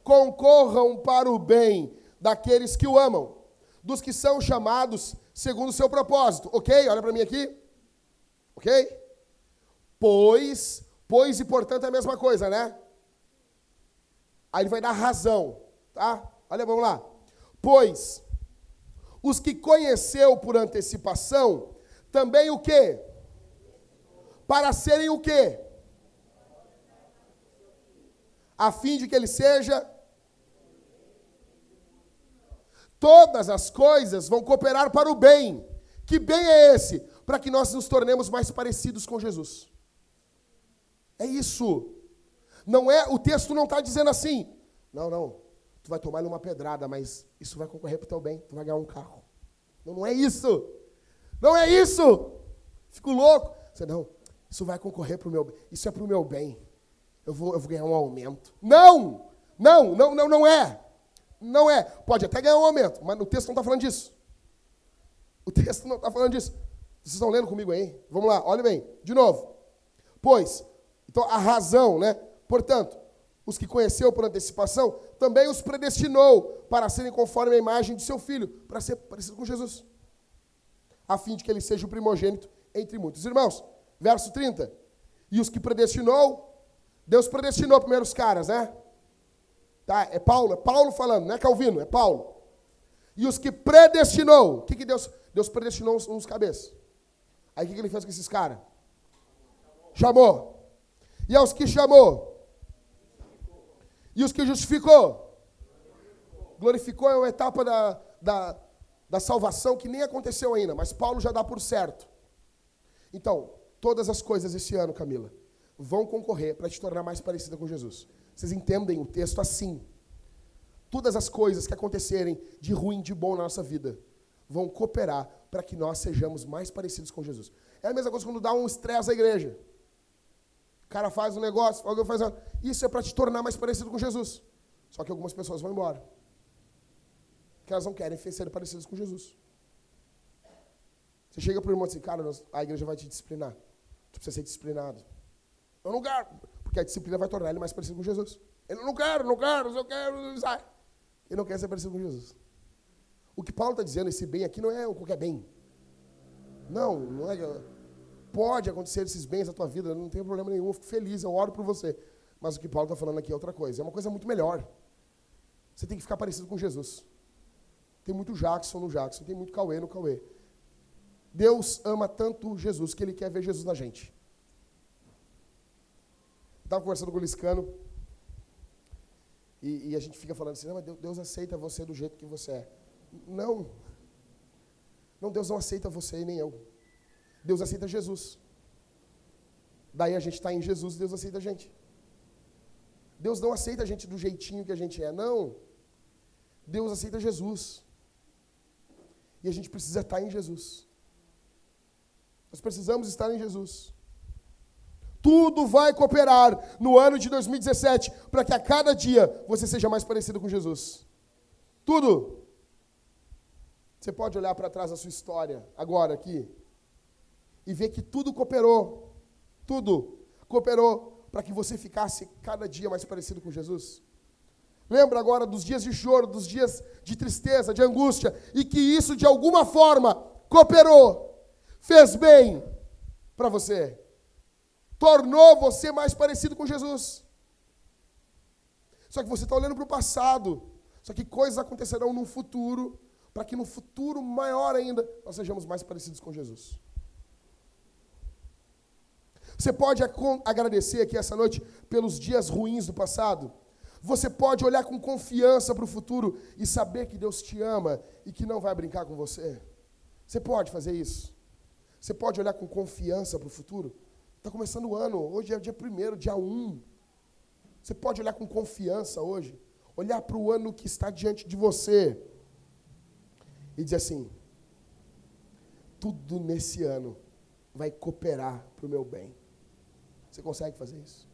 concorram para o bem daqueles que o amam, dos que são chamados segundo o seu propósito. Ok? Olha para mim aqui. Ok? Pois, pois e portanto é a mesma coisa, né? Aí ele vai dar razão, tá? Olha, vamos lá. Pois os que conheceu por antecipação, também o quê? Para serem o quê? A fim de que ele seja Todas as coisas vão cooperar para o bem. Que bem é esse? Para que nós nos tornemos mais parecidos com Jesus. É isso. Não é, o texto não está dizendo assim. Não, não. Tu vai tomar uma pedrada, mas isso vai concorrer para o teu bem. Tu vai ganhar um carro. Não, não é isso. Não é isso. Fico louco. Você não. Isso vai concorrer para o meu bem. Isso é para o meu bem. Eu vou, eu vou ganhar um aumento. Não! Não, não, não, não é. Não é. Pode até ganhar um aumento, mas o texto não está falando disso. O texto não está falando disso. Vocês estão lendo comigo aí? Vamos lá, olhe bem. De novo. Pois, então a razão, né? Portanto, os que conheceu por antecipação, também os predestinou para serem conforme a imagem de seu filho, para ser parecido com Jesus, a fim de que ele seja o primogênito entre muitos irmãos. Verso 30. E os que predestinou, Deus predestinou primeiro os caras, né? Tá? É Paulo, é Paulo falando, não é Calvino, é Paulo. E os que predestinou, o que, que Deus? Deus predestinou uns, uns cabeças. Aí o que, que ele fez com esses caras? Chamou. E aos que chamou? E os que justificou? Glorificou é uma etapa da, da, da salvação que nem aconteceu ainda, mas Paulo já dá por certo. Então, todas as coisas esse ano, Camila, vão concorrer para te tornar mais parecida com Jesus. Vocês entendem o texto assim. Todas as coisas que acontecerem de ruim, de bom na nossa vida, vão cooperar para que nós sejamos mais parecidos com Jesus. É a mesma coisa quando dá um estresse à igreja. O cara faz um negócio, alguém faz. Isso é para te tornar mais parecido com Jesus. Só que algumas pessoas vão embora. Porque elas não querem ser parecidas com Jesus. Você chega para o irmão e diz, cara, a igreja vai te disciplinar. Tu precisa ser disciplinado. Eu não quero. Porque a disciplina vai tornar ele mais parecido com Jesus. Ele não quero, não quero, eu quero, sai. Ele não quer ser parecido com Jesus. O que Paulo está dizendo, esse bem aqui não é qualquer bem. Não, não é. Pode acontecer esses bens na tua vida, não tem problema nenhum, eu fico feliz, eu oro por você. Mas o que Paulo está falando aqui é outra coisa, é uma coisa muito melhor. Você tem que ficar parecido com Jesus. Tem muito Jackson no Jackson, tem muito Cauê no Cauê. Deus ama tanto Jesus que ele quer ver Jesus na gente. Estava conversando com o Liscano e, e, a gente fica falando assim, não, mas Deus aceita você do jeito que você é. Não. Não, Deus não aceita você e nem eu. Deus aceita Jesus. Daí a gente está em Jesus, Deus aceita a gente. Deus não aceita a gente do jeitinho que a gente é, não. Deus aceita Jesus. E a gente precisa estar em Jesus. Nós precisamos estar em Jesus. Tudo vai cooperar no ano de 2017 para que a cada dia você seja mais parecido com Jesus. Tudo. Você pode olhar para trás da sua história, agora aqui, e ver que tudo cooperou. Tudo cooperou para que você ficasse cada dia mais parecido com Jesus. Lembra agora dos dias de choro, dos dias de tristeza, de angústia, e que isso de alguma forma cooperou fez bem para você, tornou você mais parecido com Jesus. Só que você está olhando para o passado, só que coisas acontecerão no futuro, para que no futuro maior ainda nós sejamos mais parecidos com Jesus. Você pode agradecer aqui essa noite pelos dias ruins do passado. Você pode olhar com confiança para o futuro e saber que Deus te ama e que não vai brincar com você. Você pode fazer isso. Você pode olhar com confiança para o futuro. Está começando o ano, hoje é dia 1 dia 1. Você pode olhar com confiança hoje, olhar para o ano que está diante de você e dizer assim: tudo nesse ano vai cooperar para o meu bem. Você consegue fazer isso?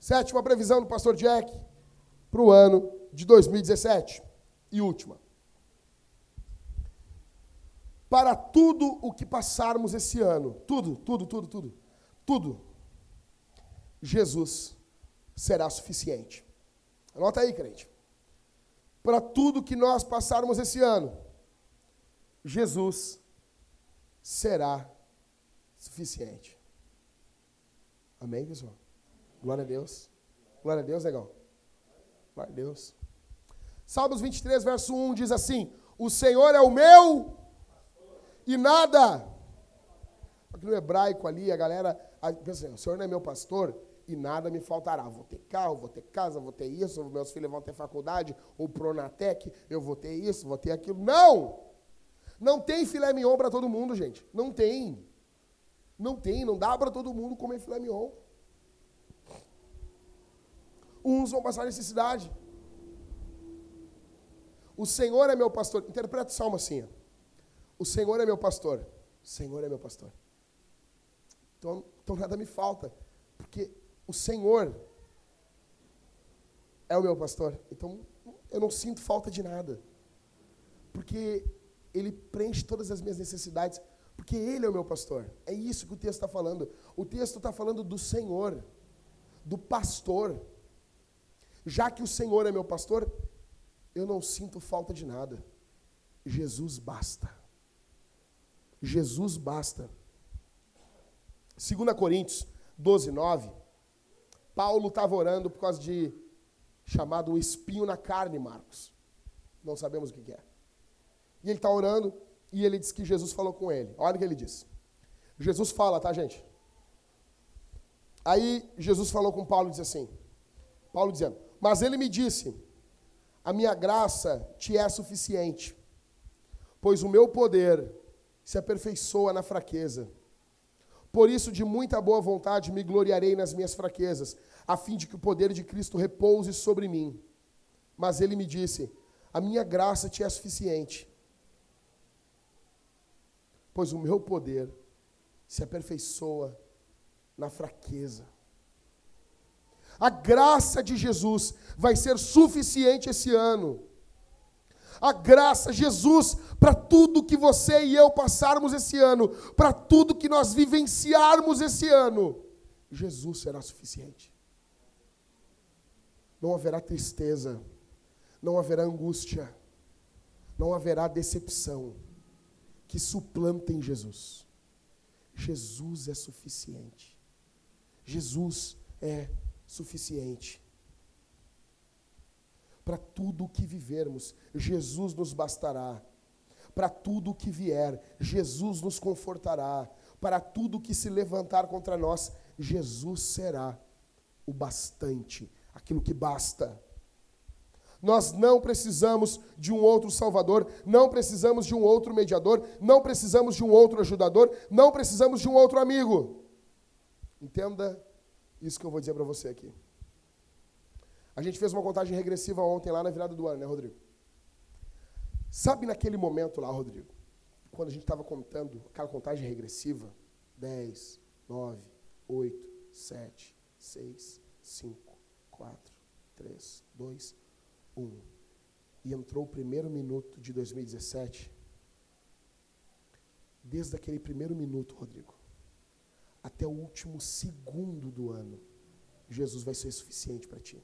Sétima previsão do pastor Jack para o ano de 2017. E última para tudo o que passarmos esse ano. Tudo, tudo, tudo, tudo. Tudo. Jesus será suficiente. Anota aí, crente. Para tudo que nós passarmos esse ano, Jesus será suficiente. Amém, pessoal? Glória a Deus. Glória a Deus, legal. Glória a Deus. Salmos 23, verso 1 diz assim: O Senhor é o meu e nada. Aqui no hebraico ali, a galera pensa assim, o Senhor não é meu pastor e nada me faltará. Vou ter carro, vou ter casa, vou ter isso, meus filhos vão ter faculdade, ou Pronatec, eu vou ter isso, vou ter aquilo. Não! Não tem filé mignon para todo mundo, gente. Não tem. Não tem, não dá para todo mundo comer filé mignon. Uns vão passar necessidade. O Senhor é meu pastor. Interpreta o salmo assim. Ó. O Senhor é meu pastor. O Senhor é meu pastor. Então, então nada me falta. Porque o Senhor é o meu pastor. Então eu não sinto falta de nada. Porque Ele preenche todas as minhas necessidades. Porque Ele é o meu pastor. É isso que o texto está falando. O texto está falando do Senhor, do pastor. Já que o Senhor é meu pastor, eu não sinto falta de nada. Jesus basta. Jesus basta. 2 Coríntios 12, 9. Paulo estava orando por causa de chamado espinho na carne, Marcos. Não sabemos o que é. E ele está orando e ele diz que Jesus falou com ele. Olha o que ele diz. Jesus fala, tá, gente? Aí Jesus falou com Paulo e disse assim: Paulo dizendo, mas ele me disse: A minha graça te é suficiente, pois o meu poder se aperfeiçoa na fraqueza. Por isso, de muita boa vontade, me gloriarei nas minhas fraquezas, a fim de que o poder de Cristo repouse sobre mim. Mas ele me disse: A minha graça te é suficiente, pois o meu poder se aperfeiçoa na fraqueza. A graça de Jesus vai ser suficiente esse ano a graça, Jesus, para tudo que você e eu passarmos esse ano, para tudo que nós vivenciarmos esse ano, Jesus será suficiente. não haverá tristeza, não haverá angústia, não haverá decepção que suplantem Jesus. Jesus é suficiente. Jesus é suficiente. Para tudo o que vivermos, Jesus nos bastará. Para tudo o que vier, Jesus nos confortará. Para tudo que se levantar contra nós, Jesus será o bastante, aquilo que basta. Nós não precisamos de um outro Salvador, não precisamos de um outro mediador, não precisamos de um outro ajudador, não precisamos de um outro amigo. Entenda isso que eu vou dizer para você aqui. A gente fez uma contagem regressiva ontem lá na virada do ano, né, Rodrigo? Sabe naquele momento lá, Rodrigo, quando a gente estava contando aquela contagem regressiva? 10, 9, 8, 7, 6, 5, 4, 3, 2, 1. E entrou o primeiro minuto de 2017. Desde aquele primeiro minuto, Rodrigo, até o último segundo do ano, Jesus vai ser suficiente para ti.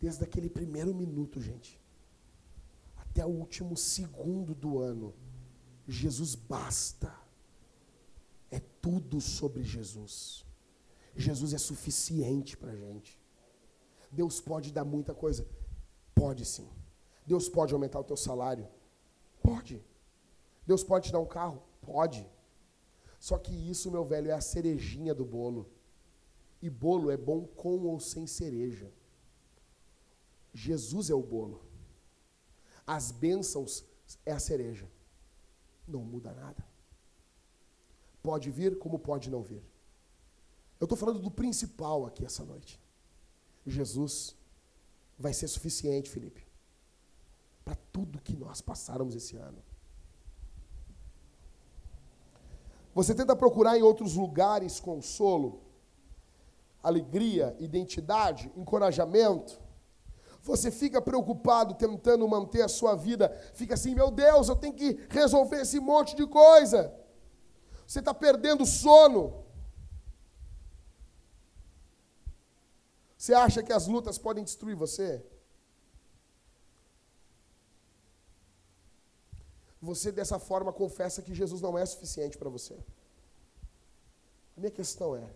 Desde aquele primeiro minuto, gente, até o último segundo do ano, Jesus basta. É tudo sobre Jesus. Jesus é suficiente para a gente. Deus pode dar muita coisa? Pode sim. Deus pode aumentar o teu salário? Pode. Deus pode te dar um carro? Pode. Só que isso, meu velho, é a cerejinha do bolo. E bolo é bom com ou sem cereja. Jesus é o bolo. As bênçãos é a cereja. Não muda nada. Pode vir como pode não vir. Eu estou falando do principal aqui essa noite. Jesus vai ser suficiente, Felipe, para tudo que nós passáramos esse ano. Você tenta procurar em outros lugares consolo, alegria, identidade, encorajamento. Você fica preocupado tentando manter a sua vida, fica assim: meu Deus, eu tenho que resolver esse monte de coisa. Você está perdendo sono. Você acha que as lutas podem destruir você? Você dessa forma confessa que Jesus não é suficiente para você. A minha questão é: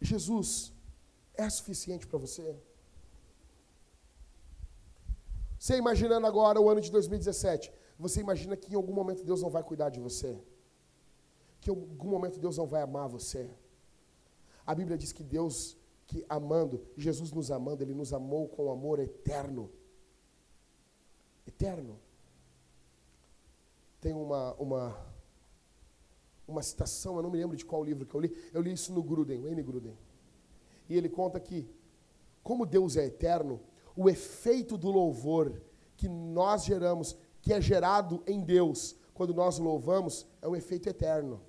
Jesus é suficiente para você? Você imaginando agora o ano de 2017, você imagina que em algum momento Deus não vai cuidar de você? Que em algum momento Deus não vai amar você? A Bíblia diz que Deus que amando, Jesus nos amando, Ele nos amou com amor eterno. Eterno. Tem uma, uma, uma citação, eu não me lembro de qual livro que eu li, eu li isso no Gruden, N. Gruden. E ele conta que, como Deus é eterno, o efeito do louvor que nós geramos, que é gerado em Deus, quando nós louvamos, é um efeito eterno.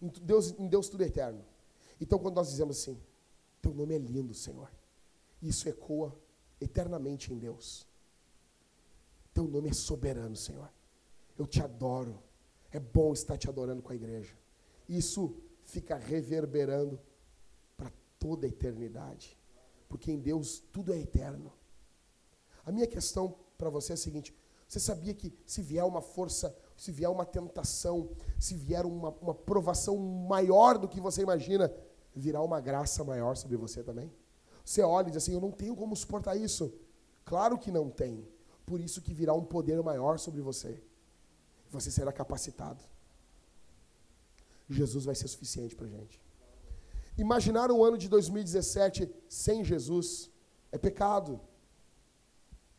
Em Deus, em Deus tudo é eterno. Então, quando nós dizemos assim, teu nome é lindo, Senhor. Isso ecoa eternamente em Deus. Teu nome é soberano, Senhor. Eu te adoro. É bom estar te adorando com a igreja. Isso fica reverberando para toda a eternidade. Porque em Deus tudo é eterno. A minha questão para você é a seguinte: você sabia que se vier uma força, se vier uma tentação, se vier uma, uma provação maior do que você imagina, virá uma graça maior sobre você também? Você olha e diz assim: Eu não tenho como suportar isso. Claro que não tem. Por isso que virá um poder maior sobre você. Você será capacitado. Jesus vai ser suficiente para a gente. Imaginar um ano de 2017 sem Jesus é pecado.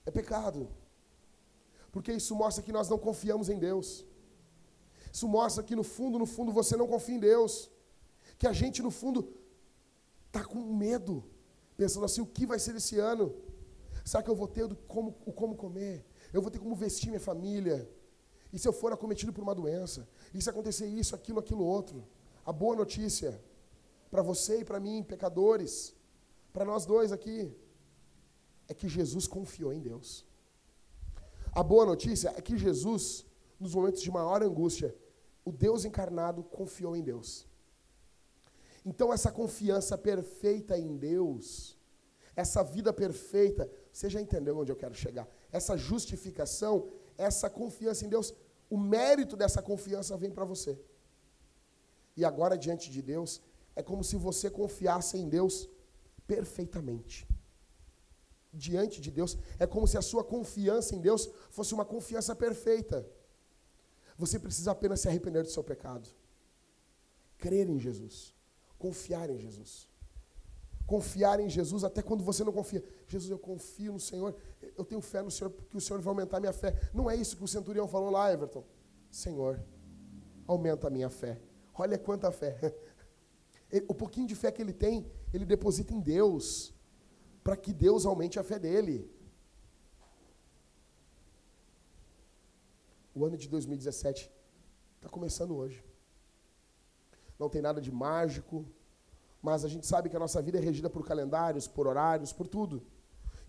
É pecado. Porque isso mostra que nós não confiamos em Deus. Isso mostra que no fundo, no fundo, você não confia em Deus que a gente, no fundo, está com medo, pensando assim: o que vai ser esse ano? Será que eu vou ter como, o como comer? Eu vou ter como vestir minha família? E se eu for acometido por uma doença? E se acontecer isso, aquilo, aquilo outro? A boa notícia para você e para mim, pecadores, para nós dois aqui, é que Jesus confiou em Deus. A boa notícia é que Jesus, nos momentos de maior angústia, o Deus encarnado confiou em Deus. Então, essa confiança perfeita em Deus, essa vida perfeita, você já entendeu onde eu quero chegar? Essa justificação, essa confiança em Deus, o mérito dessa confiança vem para você. E agora, diante de Deus, é como se você confiasse em Deus perfeitamente. Diante de Deus, é como se a sua confiança em Deus fosse uma confiança perfeita. Você precisa apenas se arrepender do seu pecado, crer em Jesus Confiar em Jesus. Confiar em Jesus até quando você não confia. Jesus, eu confio no Senhor, eu tenho fé no Senhor, porque o Senhor vai aumentar a minha fé. Não é isso que o centurião falou lá, Everton. Senhor, aumenta a minha fé. Olha quanta fé. O pouquinho de fé que ele tem, ele deposita em Deus, para que Deus aumente a fé dele. O ano de 2017 está começando hoje não tem nada de mágico, mas a gente sabe que a nossa vida é regida por calendários, por horários, por tudo.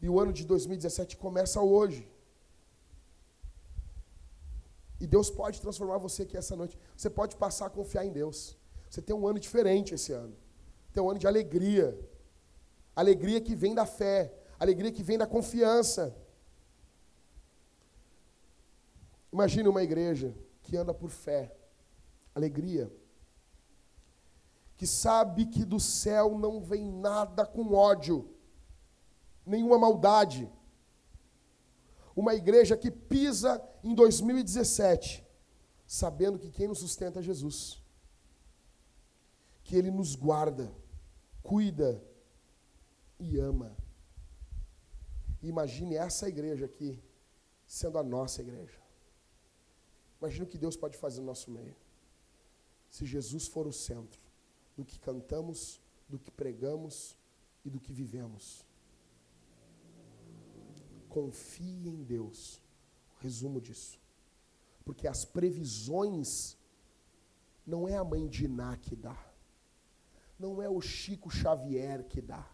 E o ano de 2017 começa hoje. E Deus pode transformar você aqui essa noite. Você pode passar a confiar em Deus. Você tem um ano diferente esse ano. Tem um ano de alegria. Alegria que vem da fé. Alegria que vem da confiança. Imagine uma igreja que anda por fé. Alegria que sabe que do céu não vem nada com ódio, nenhuma maldade. Uma igreja que pisa em 2017, sabendo que quem nos sustenta é Jesus, que Ele nos guarda, cuida e ama. Imagine essa igreja aqui sendo a nossa igreja. Imagine o que Deus pode fazer no nosso meio. Se Jesus for o centro do que cantamos, do que pregamos e do que vivemos. Confie em Deus. Resumo disso. Porque as previsões não é a mãe de Iná que dá. Não é o Chico Xavier que dá.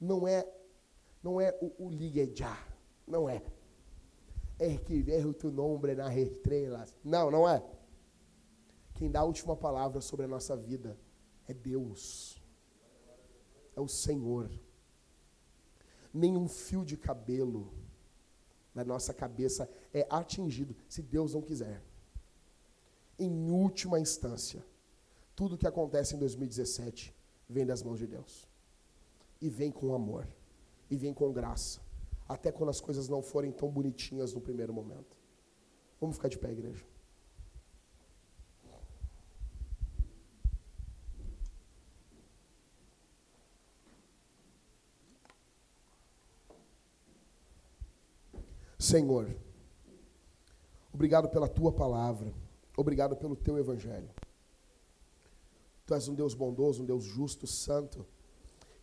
Não é não é o, o Liguejá. Não é. É que ver tu nome nas estrelas. Não, não é. Quem dá a última palavra sobre a nossa vida é Deus. É o Senhor. Nenhum fio de cabelo na nossa cabeça é atingido se Deus não quiser. Em última instância, tudo que acontece em 2017 vem das mãos de Deus. E vem com amor. E vem com graça. Até quando as coisas não forem tão bonitinhas no primeiro momento. Vamos ficar de pé, igreja. Senhor, obrigado pela tua palavra, obrigado pelo teu evangelho. Tu és um Deus bondoso, um Deus justo, santo,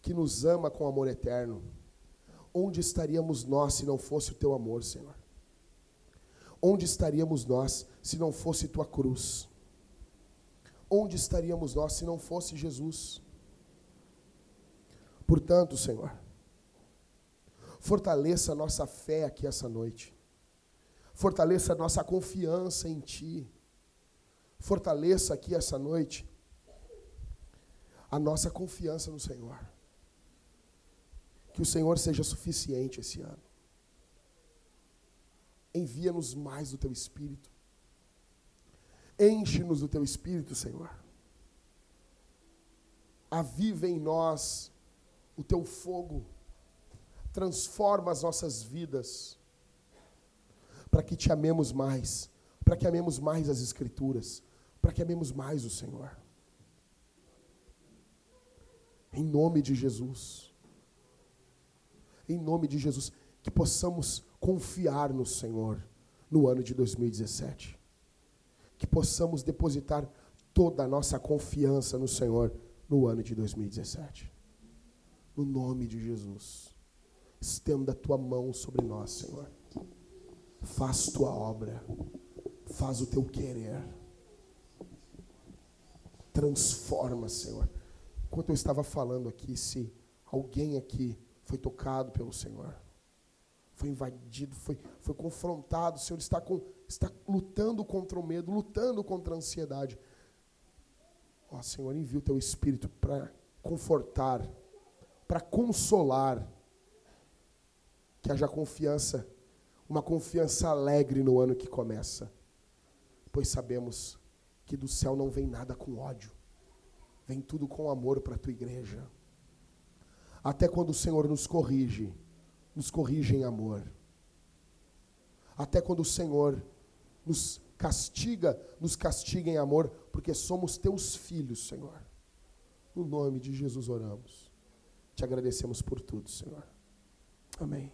que nos ama com amor eterno. Onde estaríamos nós se não fosse o teu amor, Senhor? Onde estaríamos nós se não fosse tua cruz? Onde estaríamos nós se não fosse Jesus? Portanto, Senhor, Fortaleça a nossa fé aqui essa noite. Fortaleça a nossa confiança em Ti. Fortaleça aqui essa noite a nossa confiança no Senhor. Que o Senhor seja suficiente esse ano. Envia-nos mais do Teu Espírito. Enche-nos do Teu Espírito, Senhor. Aviva em nós o Teu fogo transforma as nossas vidas, para que te amemos mais, para que amemos mais as Escrituras, para que amemos mais o Senhor. Em nome de Jesus. Em nome de Jesus, que possamos confiar no Senhor no ano de 2017. Que possamos depositar toda a nossa confiança no Senhor no ano de 2017. No nome de Jesus. Estenda a tua mão sobre nós, Senhor. Faz tua obra. Faz o teu querer. Transforma, Senhor. Enquanto eu estava falando aqui, se alguém aqui foi tocado pelo Senhor, foi invadido, foi, foi confrontado, o Senhor está, com, está lutando contra o medo, lutando contra a ansiedade. Ó Senhor, envia o teu Espírito para confortar, para consolar, que haja confiança, uma confiança alegre no ano que começa, pois sabemos que do céu não vem nada com ódio, vem tudo com amor para a tua igreja. Até quando o Senhor nos corrige, nos corrige em amor. Até quando o Senhor nos castiga, nos castiga em amor, porque somos teus filhos, Senhor. No nome de Jesus oramos. Te agradecemos por tudo, Senhor. Amém.